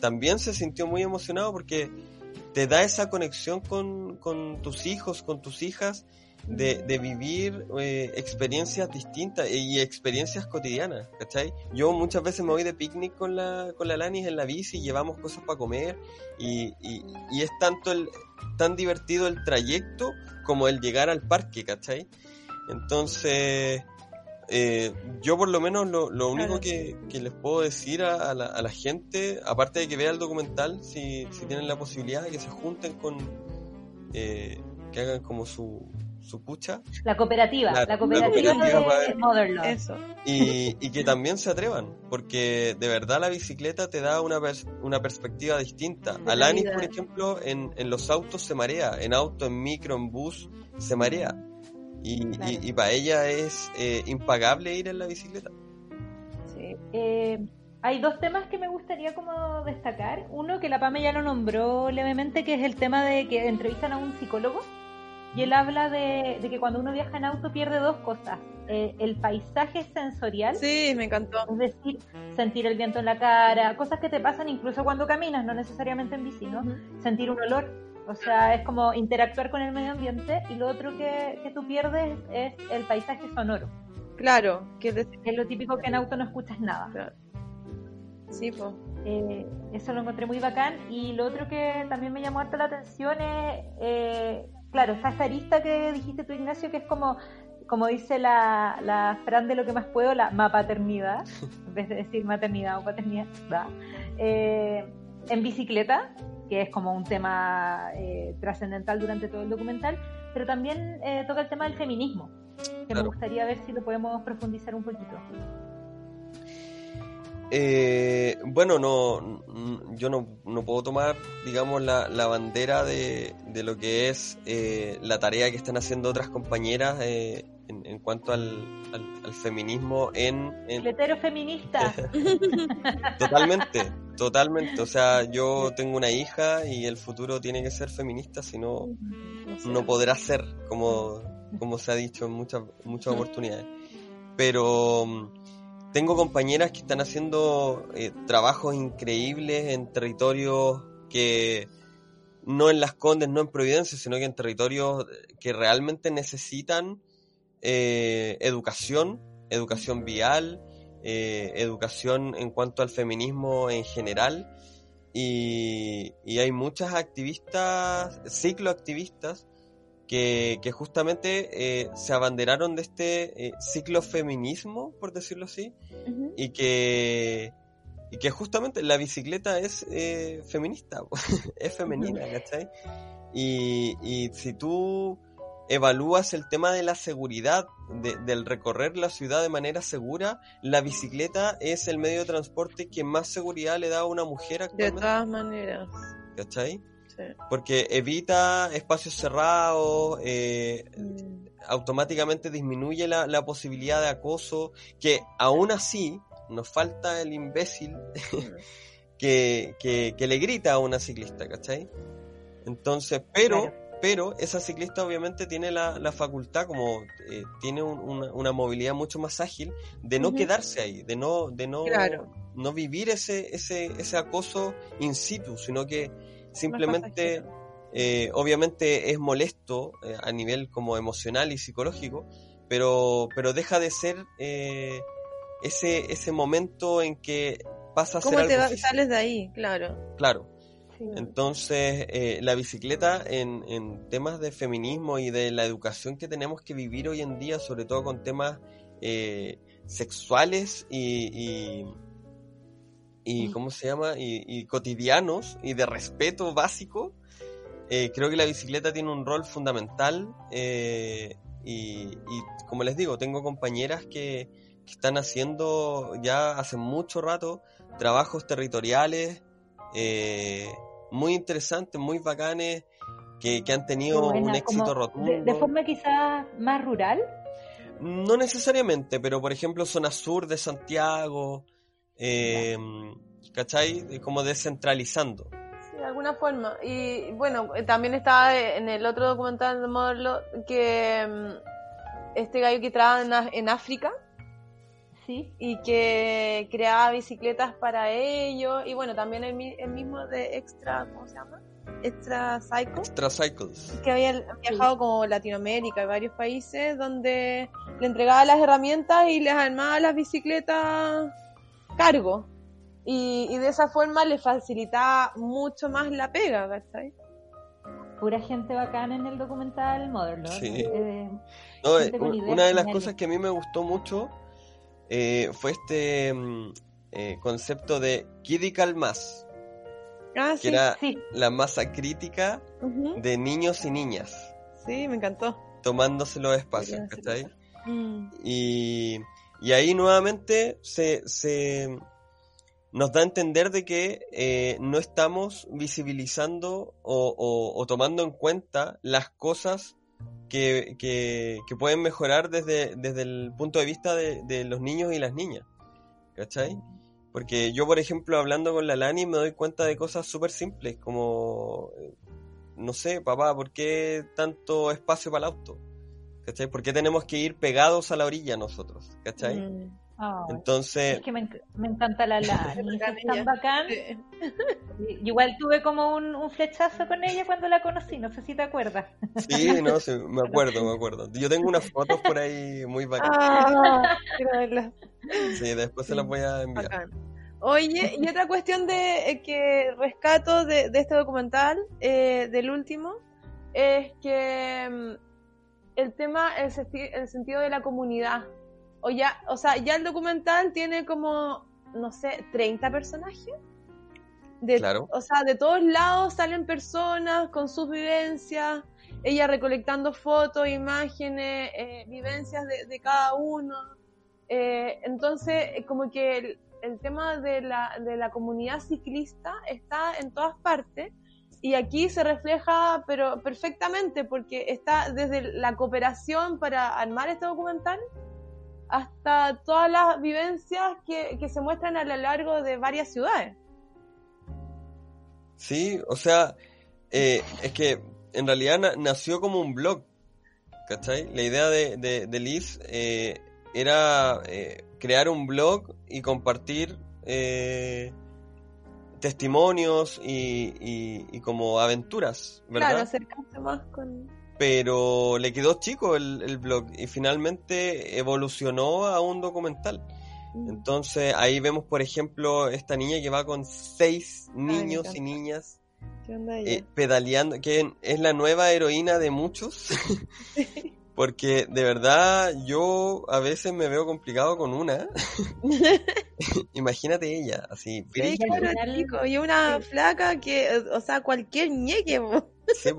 también se sintió muy emocionado porque te da esa conexión con, tus hijos, con tus hijas, de, vivir eh, experiencias distintas y experiencias cotidianas, ¿cachai? Yo muchas veces me voy de picnic con la, con la Lanis en la bici, llevamos cosas para comer y, y, es tanto el, tan divertido el trayecto como el llegar al parque, ¿cachai? Entonces, eh, yo por lo menos lo, único que, les puedo decir a, la, gente, aparte de que vea el documental, si, tienen la posibilidad, de que se junten con, eh, que hagan como su, su pucha. La cooperativa, la, cooperativa, de. Eso. Y, y, que también se atrevan, porque de verdad la bicicleta te da una, una perspectiva distinta. Alanis, por ejemplo, en, en los autos se marea, en auto, en micro, en bus, se marea y, para ella es eh, impagable ir en la bicicleta. Sí. Eh, hay dos temas que me gustaría como destacar. Uno que la PAME ya lo nombró levemente, que es el tema de que entrevistan a un psicólogo y él habla de, que cuando uno viaja en auto pierde dos cosas. Eh, el paisaje sensorial. Sí, me encantó. Es decir, sentir el viento en la cara, cosas que te pasan incluso cuando caminas, no necesariamente en bici, ¿no? Sentir un olor o sea, es como interactuar con el medio ambiente y lo otro que, que tú pierdes es el paisaje sonoro. Claro, que es, lo típico que en auto no escuchas nada. Sí, pues. eso lo encontré muy bacán. Y lo otro que también me llamó harto la atención es, eh, claro, esa arista que dijiste tú, Ignacio, que es como, como dice la, la Fran de lo que más puedo, la mapaternidad, en vez de decir maternidad o paternidad, eh, en bicicleta, que es como un tema eh, trascendental durante todo el documental, pero también eh, toca el tema del feminismo, que me gustaría ver si lo podemos profundizar un poquito. Eh, bueno, no, yo no, no, puedo tomar, digamos, la, la bandera de, de, lo que es la tarea que están haciendo otras compañeras en, cuanto al, al, feminismo en... en... feminista. totalmente, totalmente. O sea, yo tengo una hija y el futuro tiene que ser feminista, si no, no podrá ser, como, como se ha dicho en muchas, muchas oportunidades. Pero mm, tengo compañeras que están haciendo eh, trabajos increíbles en territorios que no en Las Condes, no en Providencia, sino que en territorios que realmente necesitan eh, educación, educación vial, eh, educación en cuanto al feminismo en general. Y, hay muchas activistas, cicloactivistas, que, que justamente eh, se abanderaron de este ciclo feminismo, por decirlo así, y que y que justamente la bicicleta es feminista, es femenina, ¿cachai? Y, y si tú evalúas el tema de la seguridad, del recorrer la ciudad de manera segura, la bicicleta es el medio de transporte que más seguridad le da a una mujer actualmente. De todas maneras. ¿Cachai? Sí. Porque evita espacios cerrados, eh, mm. automáticamente disminuye la, la, posibilidad de acoso, que aún así nos falta el imbécil mm. que, que, que, le grita a una ciclista, ¿cachai? Entonces, pero pero esa ciclista obviamente tiene la, facultad, como eh, tiene una, movilidad mucho más ágil, de no quedarse ahí, de no, de no, no vivir ese, ese, ese acoso in situ, sino que simplemente, eh, obviamente es molesto eh, a nivel como emocional y psicológico, pero, pero deja de ser ese, ese momento en que pasa a ser algo sales de ahí? Claro. Claro. Entonces, eh, la bicicleta en, en, temas de feminismo y de la educación que tenemos que vivir hoy en día, sobre todo con temas eh, sexuales y, y, ¿cómo se llama? Y, cotidianos y de respeto básico, eh, creo que la bicicleta tiene un rol fundamental y, y, como les digo, tengo compañeras que, que están haciendo ya hace mucho rato trabajos territoriales eh, muy interesantes, muy bacanes, que, han tenido un éxito rotundo. De, forma quizás más rural? No necesariamente, pero por ejemplo zona sur de Santiago, eh, ¿cachai? Como descentralizando. Sí, de alguna forma. Y bueno, eh, también estaba en el otro documental de Modelo que mm, este gallo que trabaja en África, Sí, y que creaba bicicletas para ellos. Y bueno, también el, mismo de Extra, ¿cómo se llama? Extra Cycles. Extra Cycles. Que había viajado como Latinoamérica y varios países donde le entregaba las herramientas y les armaba las bicicletas cargo. Y, de esa forma le facilitaba mucho más la pega, ¿cachai? Pura gente bacana en el documental Motherlord. Sí. Eh, eh, una de las cosas que a mí me gustó mucho eh, fue este mm, eh, concepto de Kidical Mass, ah, que era la masa crítica de niños y niñas. Sí, me encantó. Tomándose los espacios, ¿cachai? Mm. Y, y, ahí nuevamente se, se, nos da a entender de que eh, no estamos visibilizando o, o, tomando en cuenta las cosas que, pueden mejorar desde, desde el punto de vista de, los niños y las niñas. ¿Cachai? Porque yo, por ejemplo, hablando con la Lani, me doy cuenta de cosas súper simples, como, no sé, papá, ¿por qué tanto espacio para el auto? ¿Cachai? ¿Por qué tenemos que ir pegados a la orilla nosotros? ¿Cachai? Mm. Entonces. Es que me, encanta la Lani, es tan bacán. Igual tuve como un, flechazo con ella cuando la conocí, no sé si te acuerdas. Sí, no, sí, me acuerdo, me acuerdo. Yo tengo unas fotos por ahí muy bacanas. Ah, sí, después se las voy a enviar. Oye, y otra cuestión de eh, que rescato de, este documental, eh, del último, es que mm, el tema, el, el sentido de la comunidad o ya, o sea, ya el documental tiene como, no sé, 30 personajes. De, claro. O sea, de todos lados salen personas con sus vivencias, ella recolectando fotos, imágenes, eh, vivencias de, cada uno. Eh, entonces, como que el, tema de la, de la comunidad ciclista está en todas partes y aquí se refleja pero perfectamente porque está desde la cooperación para armar este documental hasta todas las vivencias que, se muestran a lo largo de varias ciudades. Sí, o sea, eh, es que en realidad nació como un blog, ¿cachai? La idea de, Liz eh, era eh, crear un blog y compartir testimonios y, y, como aventuras, ¿verdad? Claro, acercarse más con pero le quedó chico el, blog y finalmente evolucionó a un documental. Mm. Entonces ahí vemos, por ejemplo, esta niña que va con seis niños y niñas eh, pedaleando, que es la nueva heroína de muchos. Porque de verdad yo a veces me veo complicado con una. Imagínate ella, así. y una flaca que, o sea, cualquier ñeque. Sí,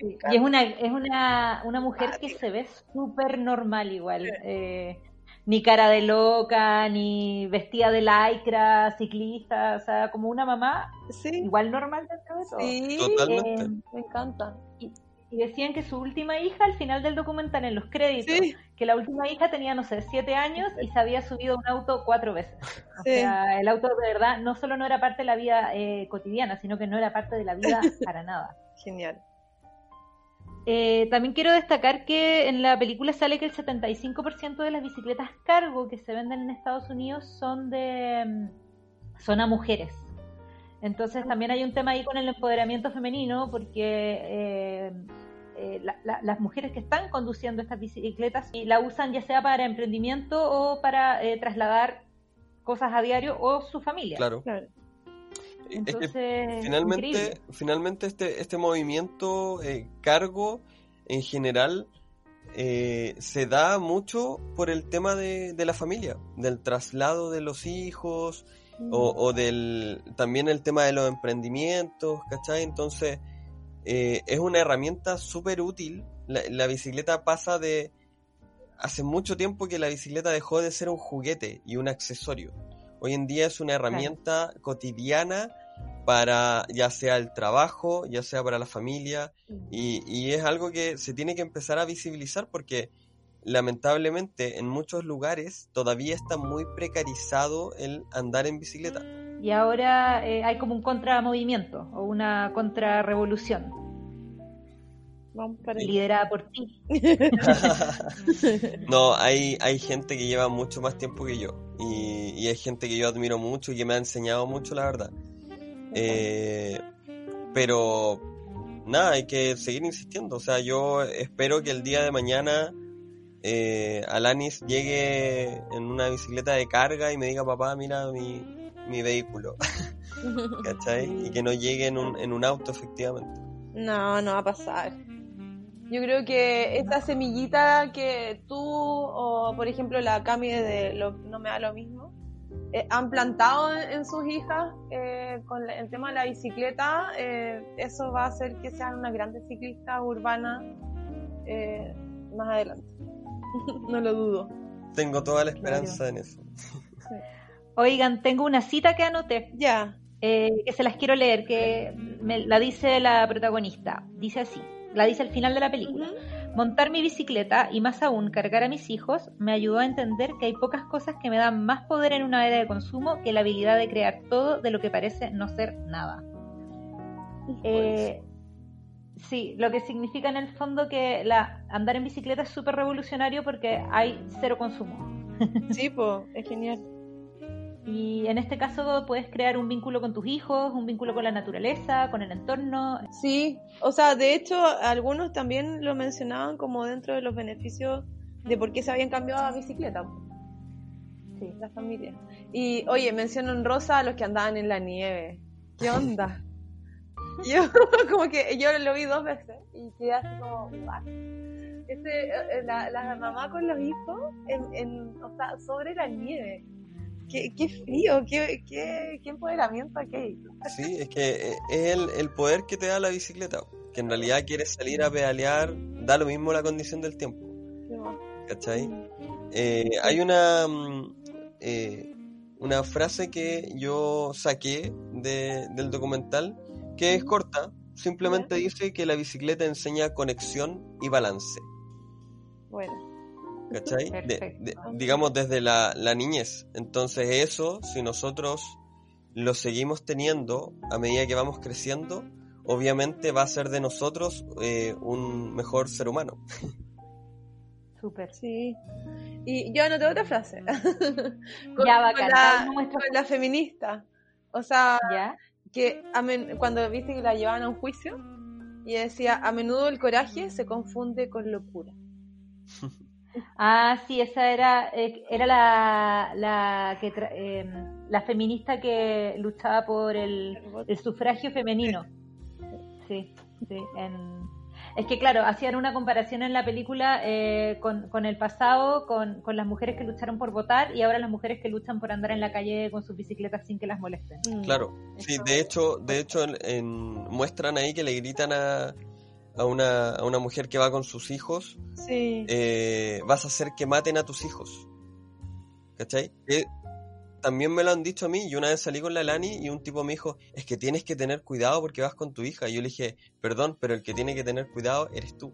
y es una, es una, una mujer que se ve súper normal igual. Eh, ni cara de loca, ni vestida de lycra, ciclista, o sea, como una mamá igual normal dentro de todo. Sí, Totalmente. Eh, me encanta. Y, decían que su última hija, al final del documental, en los créditos, que la última hija tenía, no sé, siete años y se había subido un auto cuatro veces. O sea, el auto de verdad no solo no era parte de la vida eh, cotidiana, sino que no era parte de la vida para nada. Genial. Eh, también quiero destacar que en la película sale que el 75% de las bicicletas cargo que se venden en Estados Unidos son de mm, son a mujeres. Entonces también hay un tema ahí con el empoderamiento femenino porque eh, eh, las mujeres que están conduciendo estas bicicletas y la usan ya sea para emprendimiento o para trasladar cosas a diario o su familia. Claro. claro. finalmente, finalmente este, este movimiento eh, cargo en general eh, se da mucho por el tema de, la familia, del traslado de los hijos o, mm. del también el tema de los emprendimientos, ¿cachai? Entonces eh, es una herramienta súper útil. la, bicicleta pasa de... Hace mucho tiempo que la bicicleta dejó de ser un juguete y un accesorio Hoy en día es una herramienta cotidiana para ya sea el trabajo, ya sea para la familia, y, es algo que se tiene que empezar a visibilizar porque lamentablemente en muchos lugares todavía está muy precarizado el andar en bicicleta. Y ahora eh, hay como un contramovimiento o una contrarrevolución. Liderada por ti. no, hay, hay gente que lleva mucho más tiempo que yo. Y, hay gente que yo admiro mucho y que me ha enseñado mucho, la verdad. Eh, pero nada, hay que seguir insistiendo. O sea, yo espero que el día de mañana eh, Alanis llegue en una bicicleta de carga y me diga, papá, mira mi, mi vehículo. ¿Cachai? Y que no llegue en un, en un auto, efectivamente. No, no va a pasar. Yo creo que esta semillita que tú o por ejemplo la Cami de No me da lo mismo, eh, han plantado en, sus hijas eh, con el tema de la bicicleta, eh, eso va a hacer que sean una grande ciclista urbana más adelante. no lo dudo. Tengo toda la esperanza en eso. Oigan, tengo una cita que anoté. Ya. que se las quiero leer, que me la dice la protagonista. Dice así la dice al final de la película. Montar mi bicicleta y más aún cargar a mis hijos me ayudó a entender que hay pocas cosas que me dan más poder en una era de consumo que la habilidad de crear todo de lo que parece no ser nada. Eh, sí, lo que significa en el fondo que la, andar en bicicleta es súper revolucionario porque hay cero consumo. Sí, pues, es genial. Y en este caso puedes crear un vínculo con tus hijos, un vínculo con la naturaleza, con el entorno. Sí, o sea, de hecho, algunos también lo mencionaban como dentro de los beneficios de por qué se habían cambiado a bicicleta. Sí, la familia. Y oye, mencionan rosa a los que andaban en la nieve. ¿Qué onda? yo, como que yo lo vi dos veces y quedé así como, este, eh, la, la, mamá con los hijos en, en, o sea, sobre la nieve. Qué, frío, qué, qué, empoderamiento aquí. Sí, es que eh, es el, poder que te da la bicicleta, que en realidad quieres salir a pedalear, da lo mismo la condición del tiempo. ¿Cachai? Eh, hay una, mm, eh, una frase que yo saqué del documental que es corta, simplemente dice que la bicicleta enseña conexión y balance. Bueno. ¿cachai? digamos desde la, niñez. Entonces eso, si nosotros lo seguimos teniendo a medida que vamos creciendo, obviamente va a ser de nosotros eh, un mejor ser humano. Súper. Sí. Y yo anoté otra frase. ya va con, la, la feminista. O sea, que cuando viste que la llevaban a un juicio y decía, a menudo el coraje se confunde con locura. Ah, sí, esa era, eh, era la, la, que em, la feminista que luchaba por el, sufragio femenino. Sí, sí. Es que, claro, hacían una comparación en la película eh, con, con, el pasado, con, con, las mujeres que lucharon por votar y ahora las mujeres que luchan por andar en la calle con sus bicicletas sin que las molesten. Claro, sí, de hecho, de hecho en, muestran ahí que le gritan a, a una, a una mujer que va con sus hijos, Sí. eh, vas a hacer que maten a tus hijos. ¿Cachai? También me lo han dicho a mí. Yo una vez salí con la Lani y un tipo me dijo, es que tienes que tener cuidado porque vas con tu hija. Y yo le dije, perdón, pero el que tiene que tener cuidado eres tú,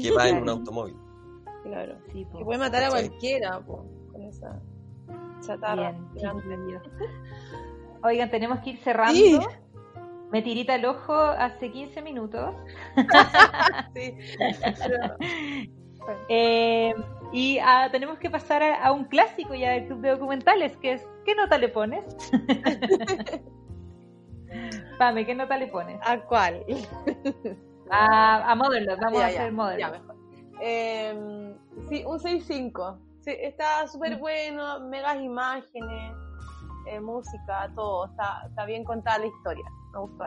que va en un automóvil. Claro. Sí, po. Que puede matar a cualquiera, po, con esa chatarra. Bien. Oigan, tenemos que ir cerrando. Sí. Me tirita el ojo hace 15 minutos. Sí. Eh, y ah, tenemos que pasar a, a un clásico ya del club de documentales, que es ¿qué nota le pones? Pame, ¿qué nota le pones? ¿A cuál? A, a vamos Ya, a hacer Motherlode. ya, mejor. Eh, sí, un 6.5. Sí, está súper Mm. bueno, megas imágenes, eh, música, todo. Está, está bien contada la historia. Me gustó.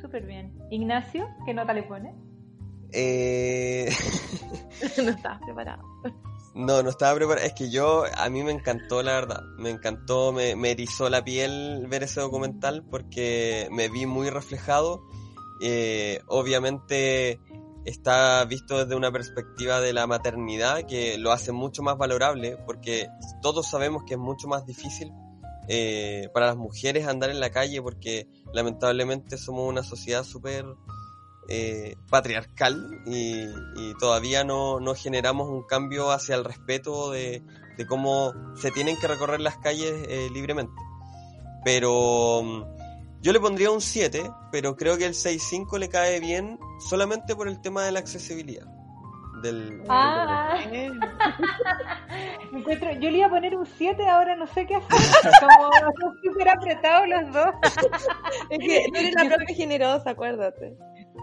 Súper bien. Ignacio, ¿qué nota le pones? Eh, no estaba preparado. no, no estaba preparado. Es que yo, a mí me encantó, la verdad. Me encantó, me, me erizó la piel ver ese documental porque me vi muy reflejado. Eh, obviamente está visto desde una perspectiva de la maternidad que lo hace mucho más valorable porque todos sabemos que es mucho más difícil eh, para las mujeres andar en la calle porque lamentablemente somos una sociedad súper eh, patriarcal y, y todavía no, no generamos un cambio hacia el respeto de, de cómo se tienen que recorrer las calles eh, libremente. Pero mm, yo le pondría un 7, pero creo que el 6.5 le cae bien solamente por el tema de la accesibilidad. Del, del Ah, me encuentro, yo le iba a poner un 7, ahora no sé qué hacer. Como son súper apretados los dos. Es que tú eres la propia generosa, acuérdate.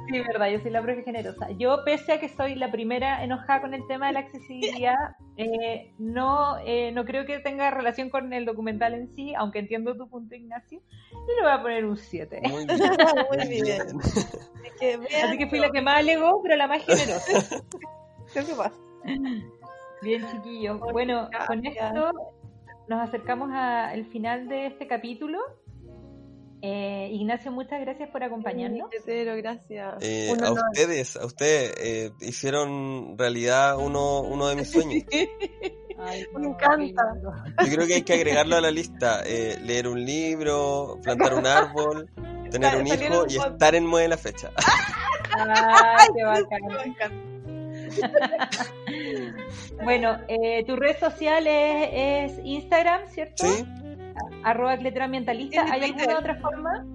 Sí, verdad, yo soy la propia generosa. Yo, pese a que soy la primera enojada con el tema de la accesibilidad, eh, no, eh, no creo que tenga relación con el documental en sí, aunque entiendo tu punto, Ignacio. Yo le voy a poner un 7. Muy bien. Muy bien. Que Así que fui la que más alegó, pero la más generosa. ¿Qué pasa? Bien, chiquillos. Bueno, con esto nos acercamos al final de este capítulo. Eh, Ignacio, muchas gracias por acompañarnos. Gracias. Eh, a ustedes, a ustedes eh, hicieron realidad uno, uno de mis sueños. Ay, Me encanta. Yo creo que hay que agregarlo a la lista. eh, leer un libro, plantar un árbol, tener un hijo y estar en Mueve la Fecha. Ay, qué bacán. Me encanta. Bueno, eh, tu red social es, es Instagram, ¿cierto? ¿Sí? Arroba cletera ambientalista. Tiene ¿Hay Twitter. alguna otra forma?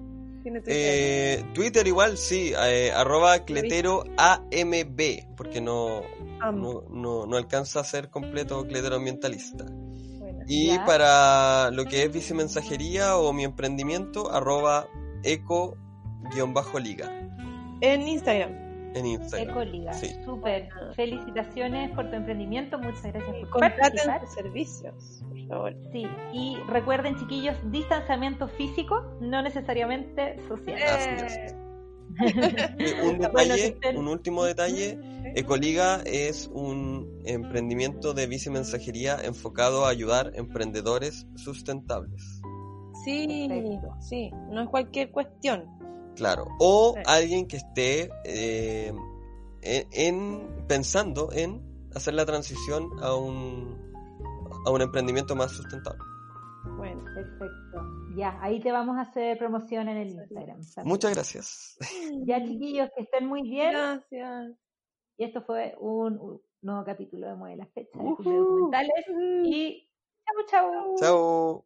Tiene Twitter. Eh, Twitter igual, sí, eh, arroba cletero AMB, porque no, Am. no, no, no alcanza a ser completo cletero ambientalista. Bueno. Y Ya. para lo que es bicimensajería o mi emprendimiento, arroba eco-liga En Instagram. En Instagram. Ecoliga. Sí. Súper. Felicitaciones por tu emprendimiento. Muchas gracias por Contraten servicios, por favor. Sí, y recuerden, chiquillos, distanciamiento físico, no necesariamente social. Así Eh, un detalle, un último detalle, Ecoliga es un emprendimiento de bicimensajería enfocado a ayudar emprendedores sustentables. Sí, Perfecto. sí, no es cualquier cuestión. Claro. O Sí. alguien que esté eh, en, en- pensando en hacer la transición a un a un emprendimiento más sustentable. Bueno, Perfecto. Ya, ahí te vamos a hacer promoción en el Instagram. también. Muchas gracias. Ya, chiquillos, que estén muy bien. gracias. Y esto fue un, nuevo capítulo de Mueve las Fechas, de Ujú. documentales. Y chau, chau. Chao.